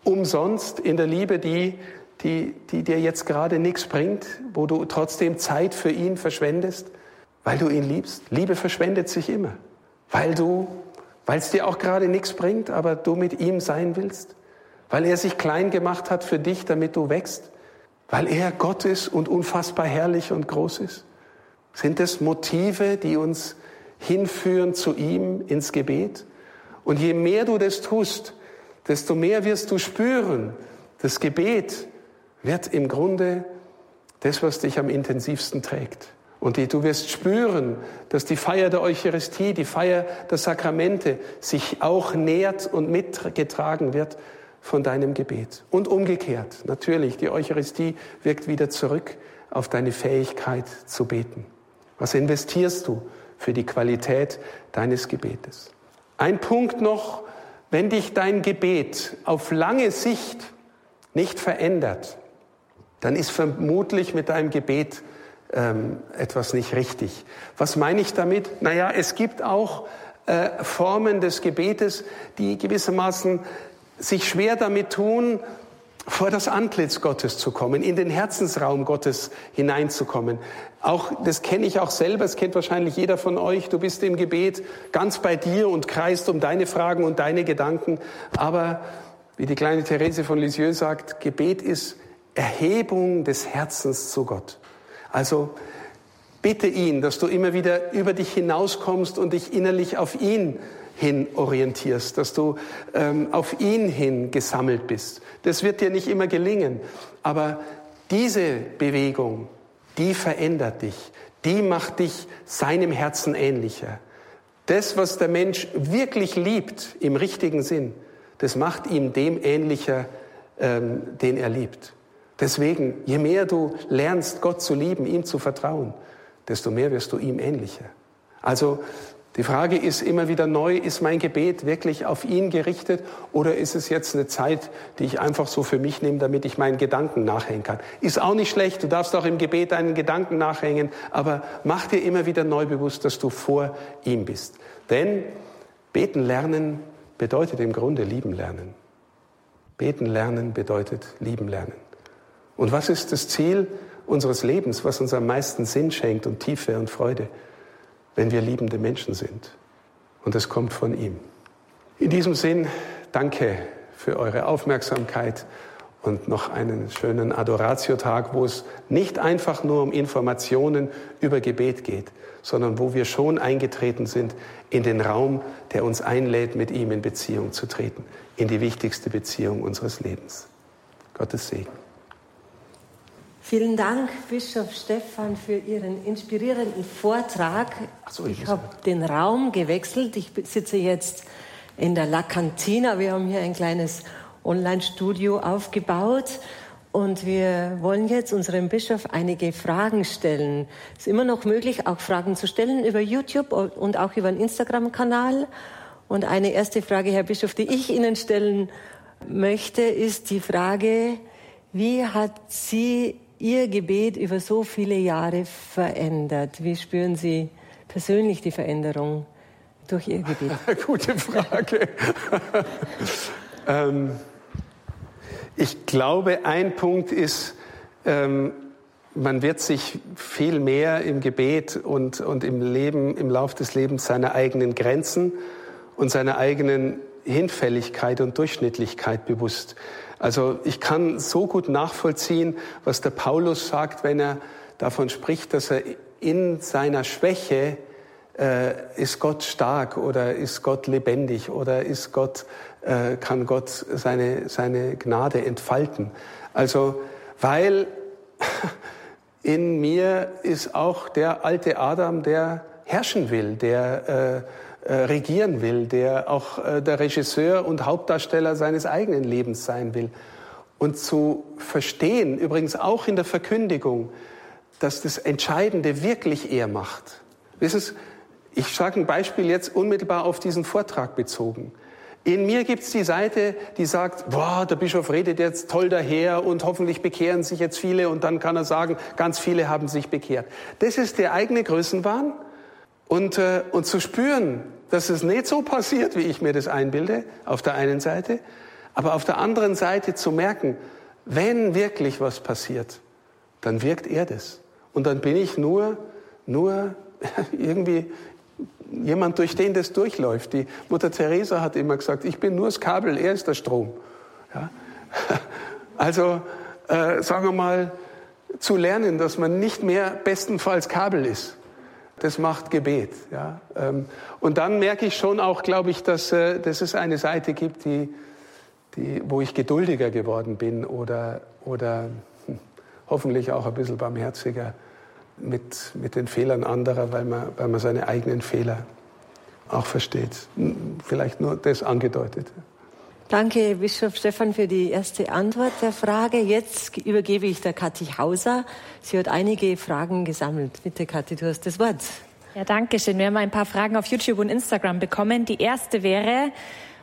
umsonst in der Liebe, die, die, die dir jetzt gerade nichts bringt, wo du trotzdem Zeit für ihn verschwendest, weil du ihn liebst? Liebe verschwendet sich immer, weil du, weil es dir auch gerade nichts bringt, aber du mit ihm sein willst, weil er sich klein gemacht hat für dich, damit du wächst, weil er Gott ist und unfassbar herrlich und groß ist. Sind es Motive, die uns hinführen zu ihm ins Gebet? Und je mehr du das tust, desto mehr wirst du spüren, das Gebet wird im Grunde das, was dich am intensivsten trägt. Und du wirst spüren, dass die Feier der Eucharistie, die Feier der Sakramente sich auch nährt und mitgetragen wird von deinem Gebet. Und umgekehrt, natürlich, die Eucharistie wirkt wieder zurück auf deine Fähigkeit zu beten. Was investierst du für die Qualität deines Gebetes? Ein Punkt noch, wenn dich dein Gebet auf lange Sicht nicht verändert, dann ist vermutlich mit deinem Gebet ähm, etwas nicht richtig. Was meine ich damit? Naja, es gibt auch äh, Formen des Gebetes, die gewissermaßen sich schwer damit tun, vor das Antlitz Gottes zu kommen, in den Herzensraum Gottes hineinzukommen. Auch, das kenne ich auch selber, das kennt wahrscheinlich jeder von euch. Du bist im Gebet ganz bei dir und kreist um deine Fragen und deine Gedanken. Aber, wie die kleine Therese von Lisieux sagt, Gebet ist Erhebung des Herzens zu Gott. Also, bitte ihn, dass du immer wieder über dich hinauskommst und dich innerlich auf ihn hin orientierst, dass du ähm, auf ihn hin gesammelt bist. Das wird dir nicht immer gelingen, aber diese Bewegung, die verändert dich, die macht dich seinem Herzen ähnlicher. Das, was der Mensch wirklich liebt im richtigen Sinn, das macht ihm dem ähnlicher, ähm, den er liebt. Deswegen, je mehr du lernst, Gott zu lieben, ihm zu vertrauen, desto mehr wirst du ihm ähnlicher. Also die Frage ist immer wieder neu, ist mein Gebet wirklich auf ihn gerichtet oder ist es jetzt eine Zeit, die ich einfach so für mich nehme, damit ich meinen Gedanken nachhängen kann? Ist auch nicht schlecht, du darfst auch im Gebet deinen Gedanken nachhängen, aber mach dir immer wieder neu bewusst, dass du vor ihm bist. Denn beten lernen bedeutet im Grunde lieben lernen. Beten lernen bedeutet lieben lernen. Und was ist das Ziel unseres Lebens, was uns am meisten Sinn schenkt und Tiefe und Freude? Wenn wir liebende Menschen sind. Und es kommt von ihm. In diesem Sinn, danke für eure Aufmerksamkeit und noch einen schönen Adoratio-Tag, wo es nicht einfach nur um Informationen über Gebet geht, sondern wo wir schon eingetreten sind in den Raum, der uns einlädt, mit ihm in Beziehung zu treten, in die wichtigste Beziehung unseres Lebens. Gottes Segen. Vielen Dank, Bischof Stefan, für Ihren inspirierenden Vortrag. So, ich habe den Raum gewechselt. Ich sitze jetzt in der La Cantina. Wir haben hier ein kleines Online-Studio aufgebaut. Und wir wollen jetzt unserem Bischof einige Fragen stellen. Es ist immer noch möglich, auch Fragen zu stellen über YouTube und auch über den Instagram-Kanal. Und eine erste Frage, Herr Bischof, die ich Ihnen stellen möchte, ist die Frage, wie hat Sie Ihr Gebet über so viele Jahre verändert? Wie spüren Sie persönlich die Veränderung durch Ihr Gebet? *laughs* Gute Frage. *laughs* ähm, ich glaube, ein Punkt ist, ähm, man wird sich viel mehr im Gebet und, und im Leben, im Lauf des Lebens seiner eigenen Grenzen und seiner eigenen Hinfälligkeit und Durchschnittlichkeit bewusst. Also ich kann so gut nachvollziehen, was der Paulus sagt, wenn er davon spricht, dass er in seiner Schwäche äh, ist Gott stark oder ist Gott lebendig oder ist Gott, äh, kann Gott seine, seine Gnade entfalten. Also weil *laughs* in mir ist auch der alte Adam, der herrschen will, der äh, regieren will, der auch äh, der Regisseur und Hauptdarsteller seines eigenen Lebens sein will. Und zu verstehen, übrigens auch in der Verkündigung, dass das Entscheidende wirklich er macht. Wissen Sie, ich sage ein Beispiel jetzt unmittelbar auf diesen Vortrag bezogen. In mir gibt's die Seite, die sagt, boah, der Bischof redet jetzt toll daher und hoffentlich bekehren sich jetzt viele und dann kann er sagen, ganz viele haben sich bekehrt. Das ist der eigene Größenwahn und, äh, und zu spüren, dass es nicht so passiert, wie ich mir das einbilde, auf der einen Seite, aber auf der anderen Seite zu merken, wenn wirklich was passiert, dann wirkt er das. Und dann bin ich nur, nur *laughs* irgendwie jemand, durch den das durchläuft. Die Mutter Teresa hat immer gesagt, ich bin nur das Kabel, er ist der Strom. Ja? *laughs* Also äh, sagen wir mal, zu lernen, dass man nicht mehr bestenfalls Kabel ist, das macht Gebet. Ja? Ähm, und dann merke ich schon auch, glaube ich, dass, äh, dass es eine Seite gibt, die, die, wo ich geduldiger geworden bin oder, oder hm, hoffentlich auch ein bisschen barmherziger mit, mit den Fehlern anderer, weil man, weil man seine eigenen Fehler auch versteht. Hm, vielleicht nur das angedeutet. Danke, Bischof Stefan, für die erste Antwort der Frage. Jetzt übergebe ich der Kathi Hauser. Sie hat einige Fragen gesammelt. Bitte, Kathi, du hast das Wort. Ja, danke schön. Wir haben ein paar Fragen auf YouTube und Instagram bekommen. Die erste wäre,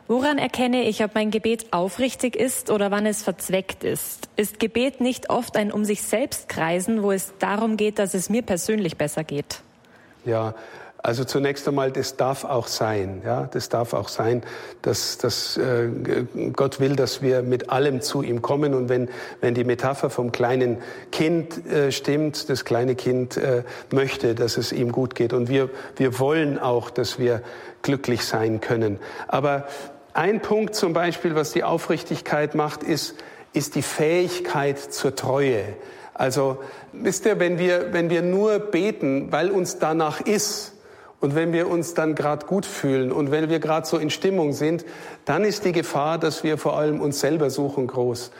woran erkenne ich, ob mein Gebet aufrichtig ist oder wann es verzweckt ist? Ist Gebet nicht oft ein um sich selbst kreisen, wo es darum geht, dass es mir persönlich besser geht? Ja, also zunächst einmal, das darf auch sein. Ja, das darf auch sein, dass, dass äh, Gott will, dass wir mit allem zu ihm kommen. Und wenn, wenn die Metapher vom kleinen Kind äh, stimmt, das kleine Kind äh, möchte, dass es ihm gut geht. Und wir, wir wollen auch, dass wir glücklich sein können. Aber ein Punkt zum Beispiel, was die Aufrichtigkeit macht, ist, ist die Fähigkeit zur Treue. Also, wisst ihr, wenn wir, wenn wir nur beten, weil uns danach ist, und wenn wir uns dann gerade gut fühlen und wenn wir gerade so in Stimmung sind, dann ist die Gefahr, dass wir vor allem uns selber suchen, groß.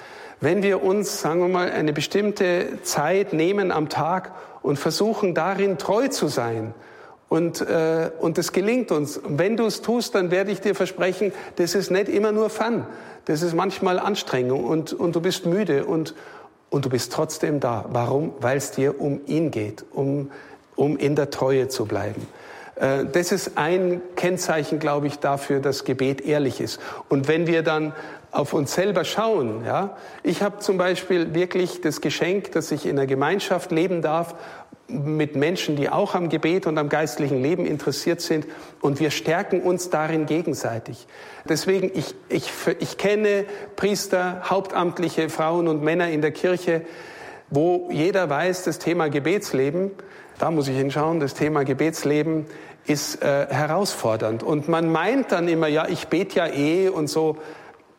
Wenn wir uns, sagen wir mal, eine bestimmte Zeit nehmen am Tag und versuchen darin treu zu sein, und, äh, und das gelingt uns. Wenn du es tust, dann werde ich dir versprechen, das ist nicht immer nur Fun. Das ist manchmal Anstrengung und, und du bist müde und, und du bist trotzdem da. Warum? Weil es dir um ihn geht, um, um in der Treue zu bleiben. Äh, das ist ein Kennzeichen, glaube ich, dafür, dass Gebet ehrlich ist. Und wenn wir dann auf uns selber schauen, ja, ich habe zum Beispiel wirklich das Geschenk, dass ich in einer Gemeinschaft leben darf mit Menschen, die auch am Gebet und am geistlichen Leben interessiert sind und wir stärken uns darin gegenseitig. Deswegen, ich, ich, ich kenne Priester, hauptamtliche Frauen und Männer in der Kirche, wo jeder weiß, das Thema Gebetsleben da muss ich hinschauen. Das Thema Gebetsleben ist äh, herausfordernd. Und man meint dann immer, ja, ich bete ja eh und so.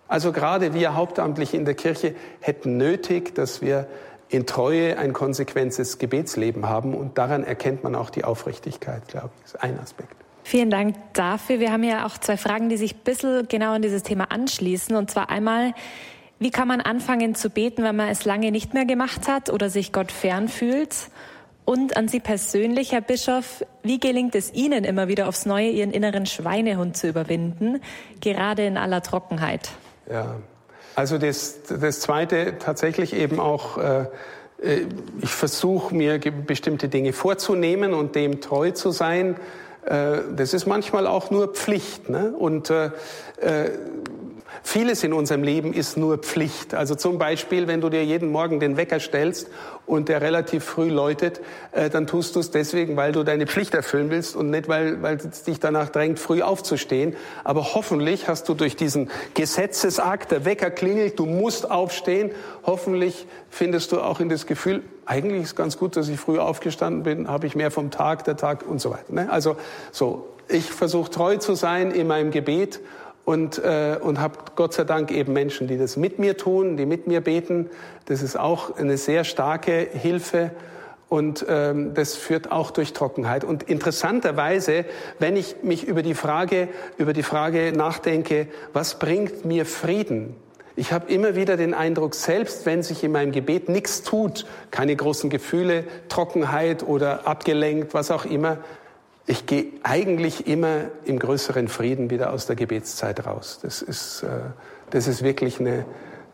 Also gerade wir Hauptamtliche in der Kirche hätten nötig, dass wir in Treue ein konsequentes Gebetsleben haben und daran erkennt man auch die Aufrichtigkeit, glaube ich, ist ein Aspekt. Vielen Dank dafür. Wir haben ja auch zwei Fragen, die sich ein bisschen genau an dieses Thema anschließen. Und zwar einmal, wie kann man anfangen zu beten, wenn man es lange nicht mehr gemacht hat oder sich Gott fern fühlt? Und an Sie persönlich, Herr Bischof, wie gelingt es Ihnen immer wieder aufs Neue, Ihren inneren Schweinehund zu überwinden, gerade in aller Trockenheit? Ja, also das, das Zweite tatsächlich eben auch, äh, äh ich versuche mir bestimmte Dinge vorzunehmen und dem treu zu sein. Äh, das ist manchmal auch nur Pflicht. Ne? Und äh, äh Vieles in unserem Leben ist nur Pflicht. Also zum Beispiel, wenn du dir jeden Morgen den Wecker stellst und der relativ früh läutet, äh, dann tust du es deswegen, weil du deine Pflicht erfüllen willst und nicht, weil, weil es dich danach drängt, früh aufzustehen. Aber hoffentlich hast du durch diesen Gesetzesakt, der Wecker klingelt, du musst aufstehen, hoffentlich findest du auch in das Gefühl, eigentlich ist ganz gut, dass ich früh aufgestanden bin, habe ich mehr vom Tag, der Tag und so weiter. Ne? Also so, ich versuche treu zu sein in meinem Gebet und, äh, und habe Gott sei Dank eben Menschen, die das mit mir tun, die mit mir beten. Das ist auch eine sehr starke Hilfe und ähm, das führt auch durch Trockenheit. Und interessanterweise, wenn ich mich über die Frage über die Frage nachdenke, was bringt mir Frieden? Ich habe immer wieder den Eindruck, selbst wenn sich in meinem Gebet nichts tut, keine großen Gefühle, Trockenheit oder abgelenkt, was auch immer, ich gehe eigentlich immer im größeren Frieden wieder aus der Gebetszeit raus. Das ist, äh, das ist wirklich eine,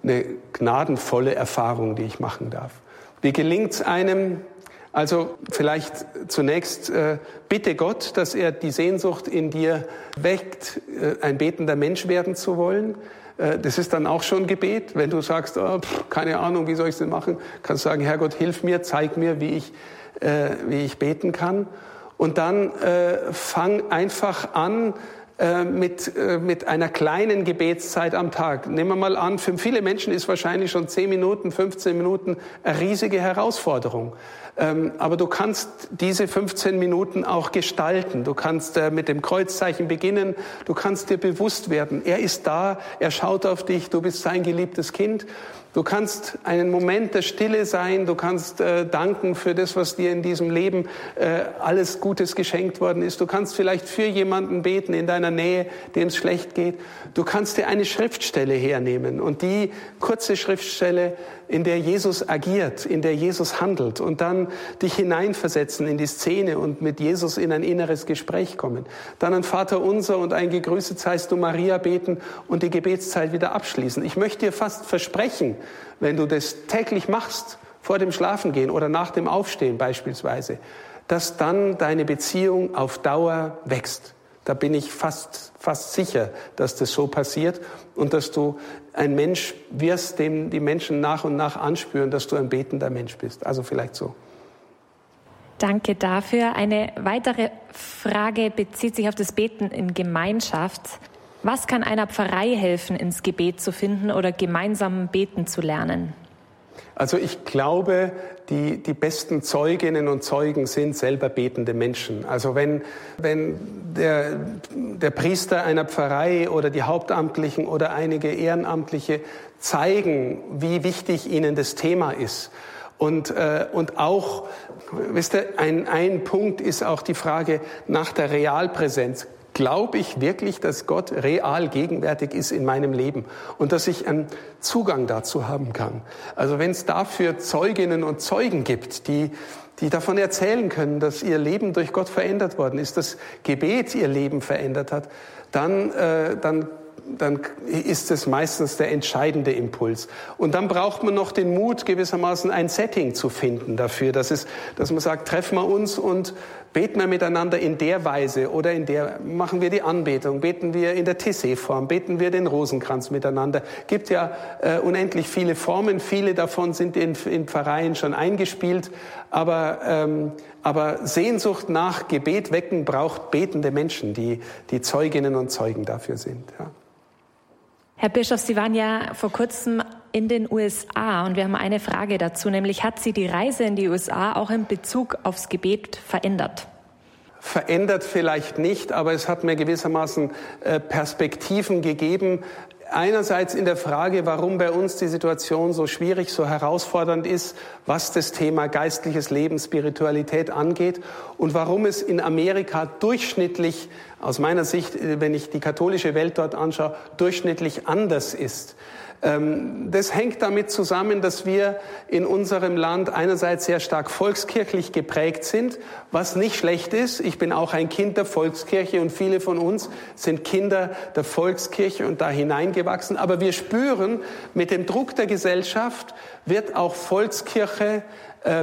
eine gnadenvolle Erfahrung, die ich machen darf. Wie gelingt es einem? Also vielleicht zunächst äh, bitte Gott, dass er die Sehnsucht in dir weckt, äh, ein betender Mensch werden zu wollen. Äh, das ist dann auch schon Gebet. Wenn du sagst, oh, pff, keine Ahnung, wie soll ich das machen, kannst du sagen, Herrgott, hilf mir, zeig mir, wie ich, äh, wie ich beten kann. Und dann äh, fang einfach an, äh, mit, äh, mit einer kleinen Gebetszeit am Tag. Nehmen wir mal an, für viele Menschen ist wahrscheinlich schon 10 Minuten, 15 Minuten eine riesige Herausforderung. Ähm, aber du kannst diese 15 Minuten auch gestalten. Du kannst äh, mit dem Kreuzzeichen beginnen. Du kannst dir bewusst werden, er ist da, er schaut auf dich, du bist sein geliebtes Kind. Du kannst einen Moment der Stille sein, du kannst äh, danken für das, was dir in diesem Leben äh, alles Gutes geschenkt worden ist. Du kannst vielleicht für jemanden beten in deiner Nähe, dem es schlecht geht. Du kannst dir eine Schriftstelle hernehmen und die kurze Schriftstelle in der Jesus agiert, in der Jesus handelt und dann dich hineinversetzen in die Szene und mit Jesus in ein inneres Gespräch kommen. Dann ein Vater unser und ein Gegrüßet seist du Maria beten und die Gebetszeit wieder abschließen. Ich möchte dir fast versprechen, wenn du das täglich machst, vor dem Schlafengehen oder nach dem Aufstehen beispielsweise, dass dann deine Beziehung auf Dauer wächst. Da bin ich fast, fast sicher, dass das so passiert und dass du ein Mensch wirst, dem die Menschen nach und nach anspüren, dass du ein betender Mensch bist. Also vielleicht so. Danke dafür. Eine weitere Frage bezieht sich auf das Beten in Gemeinschaft. Was kann einer Pfarrei helfen, ins Gebet zu finden oder gemeinsam beten zu lernen? Also ich glaube, die, die besten Zeuginnen und Zeugen sind selber betende Menschen. Also wenn, wenn der, der Priester einer Pfarrei oder die Hauptamtlichen oder einige Ehrenamtliche zeigen, wie wichtig ihnen das Thema ist, und, äh, und auch, wisst ihr, ein, ein Punkt ist auch die Frage nach der Realpräsenz glaube ich wirklich, dass Gott real gegenwärtig ist in meinem Leben und dass ich einen Zugang dazu haben kann. Also wenn es dafür Zeuginnen und Zeugen gibt, die, die davon erzählen können, dass ihr Leben durch Gott verändert worden ist, dass Gebet ihr Leben verändert hat, dann, äh, dann dann ist es meistens der entscheidende Impuls. Und dann braucht man noch den Mut, gewissermaßen ein Setting zu finden dafür, dass, es, dass man sagt, treffen wir uns und beten wir miteinander in der Weise oder in der, machen wir die Anbetung, beten wir in der Tissé-Form, beten wir den Rosenkranz miteinander. Gibt ja äh, unendlich viele Formen, viele davon sind in, in Pfarreien schon eingespielt, aber, ähm, aber Sehnsucht nach Gebet wecken braucht betende Menschen, die, die Zeuginnen und Zeugen dafür sind. Ja. Herr Bischof, Sie waren ja vor kurzem in den USA und wir haben eine Frage dazu, nämlich hat Sie die Reise in die USA auch in Bezug aufs Gebet verändert? Verändert vielleicht nicht, aber es hat mir gewissermaßen äh, Perspektiven gegeben, einerseits in der Frage, warum bei uns die Situation so schwierig, so herausfordernd ist, was das Thema geistliches Leben, Spiritualität angeht und warum es in Amerika durchschnittlich, aus meiner Sicht, wenn ich die katholische Welt dort anschaue, durchschnittlich anders ist. Ähm, das hängt damit zusammen, dass wir in unserem Land einerseits sehr stark volkskirchlich geprägt sind, was nicht schlecht ist. Ich bin auch ein Kind der Volkskirche und viele von uns sind Kinder der Volkskirche und da hineingewachsen. Aber wir spüren, mit dem Druck der Gesellschaft wird auch Volkskirche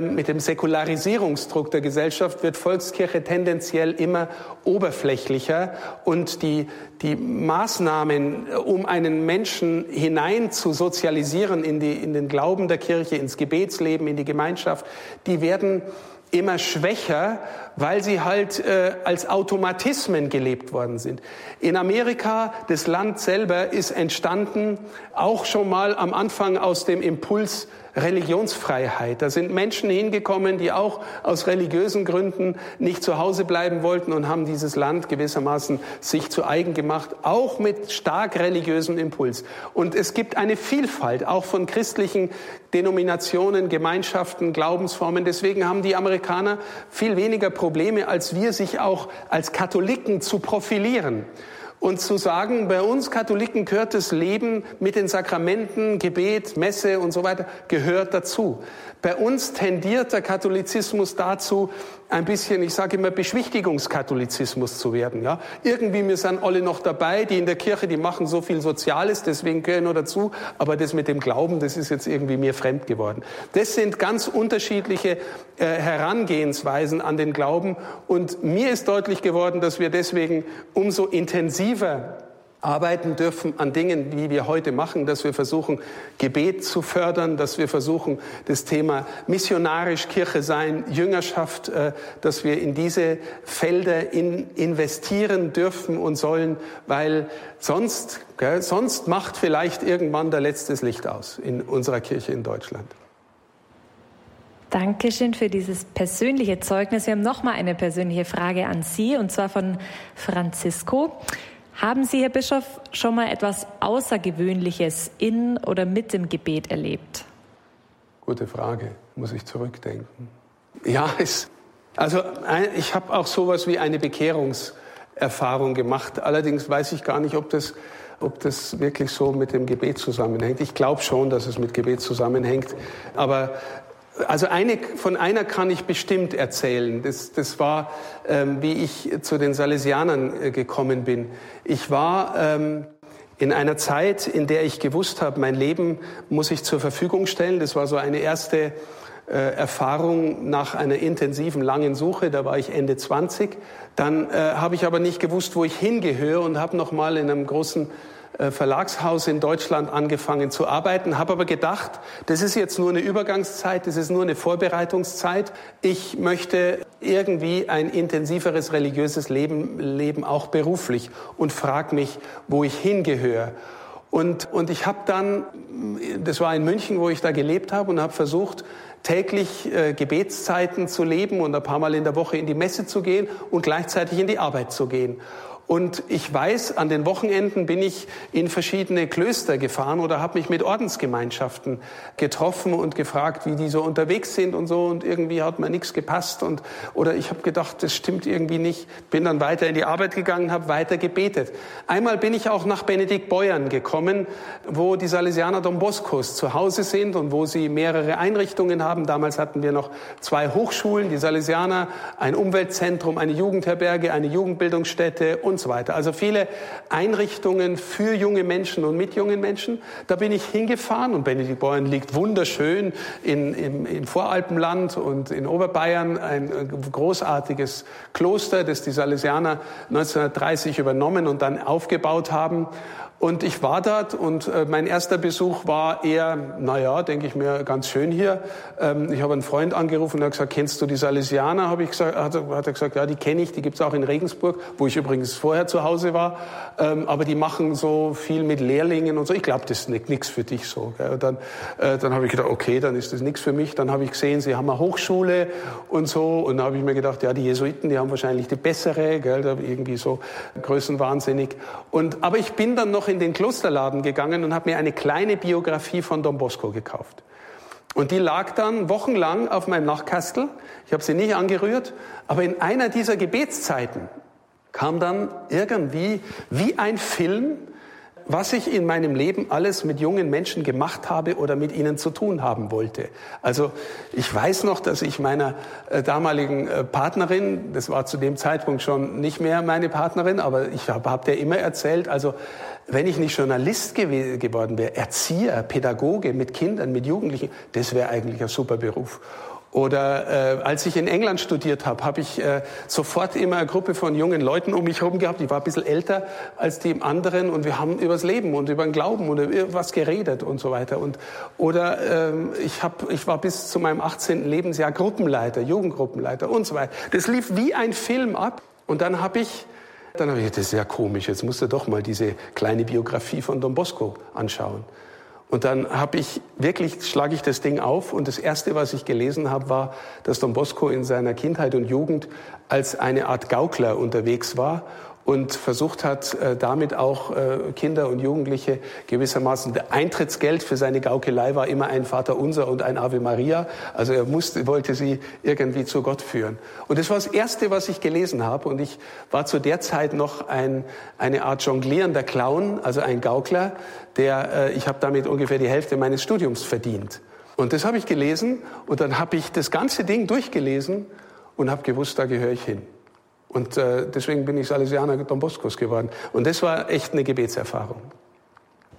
mit dem Säkularisierungsdruck der Gesellschaft wird Volkskirche tendenziell immer oberflächlicher und die, die Maßnahmen, um einen Menschen hinein zu sozialisieren in, die, in den Glauben der Kirche, ins Gebetsleben, in die Gemeinschaft, die werden immer schwächer, weil sie halt äh, als Automatismen gelebt worden sind. In Amerika, das Land selber ist entstanden, auch schon mal am Anfang aus dem Impuls Religionsfreiheit. Da sind Menschen hingekommen, die auch aus religiösen Gründen nicht zu Hause bleiben wollten und haben dieses Land gewissermaßen sich zu eigen gemacht, auch mit stark religiösem Impuls. Und es gibt eine Vielfalt auch von christlichen Denominationen, Gemeinschaften, Glaubensformen. Deswegen haben die Amerikaner viel weniger Probleme als wir, sich auch als Katholiken zu profilieren und zu sagen, bei uns Katholiken gehört das Leben mit den Sakramenten, Gebet, Messe und so weiter, gehört dazu. Bei uns tendiert der Katholizismus dazu, ein bisschen, ich sage immer, Beschwichtigungskatholizismus zu werden. Ja? Irgendwie, wir sind alle noch dabei, die in der Kirche, die machen so viel Soziales, deswegen gehören wir dazu, aber das mit dem Glauben, das ist jetzt irgendwie mir fremd geworden. Das sind ganz unterschiedliche äh, Herangehensweisen an den Glauben und mir ist deutlich geworden, dass wir deswegen umso intensiver arbeiten dürfen an Dingen, wie wir heute machen, dass wir versuchen, Gebet zu fördern, dass wir versuchen, das Thema missionarisch Kirche sein, Jüngerschaft, äh, dass wir in diese Felder in, investieren dürfen und sollen, weil sonst, gell, sonst macht vielleicht irgendwann der letztes Licht aus in unserer Kirche in Deutschland. Dankeschön für dieses persönliche Zeugnis. Wir haben noch mal eine persönliche Frage an Sie, und zwar von Francisco. Haben Sie, Herr Bischof, schon mal etwas Außergewöhnliches in oder mit dem Gebet erlebt? Gute Frage, muss ich zurückdenken. Ja, es, also ich habe auch sowas wie eine Bekehrungserfahrung gemacht. Allerdings weiß ich gar nicht, ob das, ob das wirklich so mit dem Gebet zusammenhängt. Ich glaube schon, dass es mit Gebet zusammenhängt. Aber also eine, von einer kann ich bestimmt erzählen. Das, das war, ähm, wie ich zu den Salesianern äh, gekommen bin. Ich war ähm, in einer Zeit, in der ich gewusst habe, mein Leben muss ich zur Verfügung stellen. Das war so eine erste äh, Erfahrung nach einer intensiven, langen Suche. Da war ich Ende 20. Dann äh, habe ich aber nicht gewusst, wo ich hingehöre und habe noch mal in einem großen Verlagshaus in Deutschland angefangen zu arbeiten, habe aber gedacht, das ist jetzt nur eine Übergangszeit, das ist nur eine Vorbereitungszeit. Ich möchte irgendwie ein intensiveres religiöses Leben leben, auch beruflich und frage mich, wo ich hingehöre. Und, und ich habe dann, das war in München, wo ich da gelebt habe und habe versucht, täglich äh, Gebetszeiten zu leben und ein paar Mal in der Woche in die Messe zu gehen und gleichzeitig in die Arbeit zu gehen. Und ich weiß, an den Wochenenden bin ich in verschiedene Klöster gefahren oder habe mich mit Ordensgemeinschaften getroffen und gefragt, wie die so unterwegs sind und so. Und irgendwie hat mir nichts gepasst. Und, oder ich habe gedacht, das stimmt irgendwie nicht. Bin dann weiter in die Arbeit gegangen, habe weiter gebetet. Einmal bin ich auch nach Benedikt Beuern gekommen, wo die Salesianer Don Boscos zu Hause sind und wo sie mehrere Einrichtungen haben. Damals hatten wir noch zwei Hochschulen, die Salesianer, ein Umweltzentrum, eine Jugendherberge, eine Jugendbildungsstätte und und so weiter. Also viele Einrichtungen für junge Menschen und mit jungen Menschen. Da bin ich hingefahren und Benediktbeuern liegt wunderschön in, im, im Voralpenland und in Oberbayern. Ein großartiges Kloster, das die Salesianer 1930 übernommen und dann aufgebaut haben. Und ich war dort und äh, mein erster Besuch war eher, naja, denke ich mir, ganz schön hier. Ähm, ich habe einen Freund angerufen und er hat gesagt, kennst du die Salesianer? Habe ich gesagt, hat, hat er gesagt, ja, die kenne ich, die gibt's auch in Regensburg, wo ich übrigens vorher zu Hause war. Ähm, aber die machen so viel mit Lehrlingen und so. Ich glaube, das ist nichts für dich so. Gell? Und dann, äh, dann habe ich gedacht, okay, dann ist das nichts für mich. Dann habe ich gesehen, sie haben eine Hochschule und so. Und dann habe ich mir gedacht, ja, die Jesuiten, die haben wahrscheinlich die bessere, gell? Irgendwie so größenwahnsinnig. Und, aber ich bin dann noch in den Klosterladen gegangen und habe mir eine kleine Biografie von Don Bosco gekauft. Und die lag dann wochenlang auf meinem Nachtkastel. Ich habe sie nicht angerührt. Aber in einer dieser Gebetszeiten kam dann irgendwie wie ein Film, was ich in meinem Leben alles mit jungen Menschen gemacht habe oder mit ihnen zu tun haben wollte. Also ich weiß noch, dass ich meiner äh, damaligen äh, Partnerin, das war zu dem Zeitpunkt schon nicht mehr meine Partnerin, aber ich habe hab der immer erzählt, also wenn ich nicht Journalist geworden wäre, Erzieher, Pädagoge mit Kindern, mit Jugendlichen, das wäre eigentlich ein super Beruf. Oder äh, als ich in England studiert habe, habe ich äh, sofort immer eine Gruppe von jungen Leuten um mich herum gehabt. Ich war ein bisschen älter als die anderen und wir haben übers Leben und über den Glauben und über was geredet und so weiter. Und, oder ähm, ich, hab, ich war bis zu meinem 18. Lebensjahr Gruppenleiter, Jugendgruppenleiter und so weiter. Das lief wie ein Film ab. Und dann habe ich dann habe ich gedacht, das ist ja komisch, jetzt musst du doch mal diese kleine Biografie von Don Bosco anschauen. Und dann habe ich wirklich, schlage ich das Ding auf und das Erste, was ich gelesen habe, war, dass Don Bosco in seiner Kindheit und Jugend als eine Art Gaukler unterwegs war und versucht hat, äh, damit auch äh, Kinder und Jugendliche gewissermaßen, der Eintrittsgeld für seine Gaukelei war immer ein Vater Unser und ein Ave Maria. Also er musste, wollte sie irgendwie zu Gott führen. Und das war das Erste, was ich gelesen habe. Und ich war zu der Zeit noch ein, eine Art jonglierender Clown, also ein Gaukler, der, äh, ich habe damit ungefähr die Hälfte meines Studiums verdient. Und das habe ich gelesen und dann habe ich das ganze Ding durchgelesen und habe gewusst, da gehöre ich hin. Und äh, deswegen bin ich Salesianer Don Boscos geworden. Und das war echt eine Gebetserfahrung.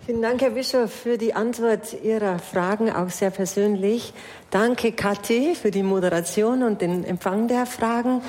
Vielen Dank, Herr Bischof, für die Antwort Ihrer Fragen, auch sehr persönlich. Danke, Kathi, für die Moderation und den Empfang der Fragen.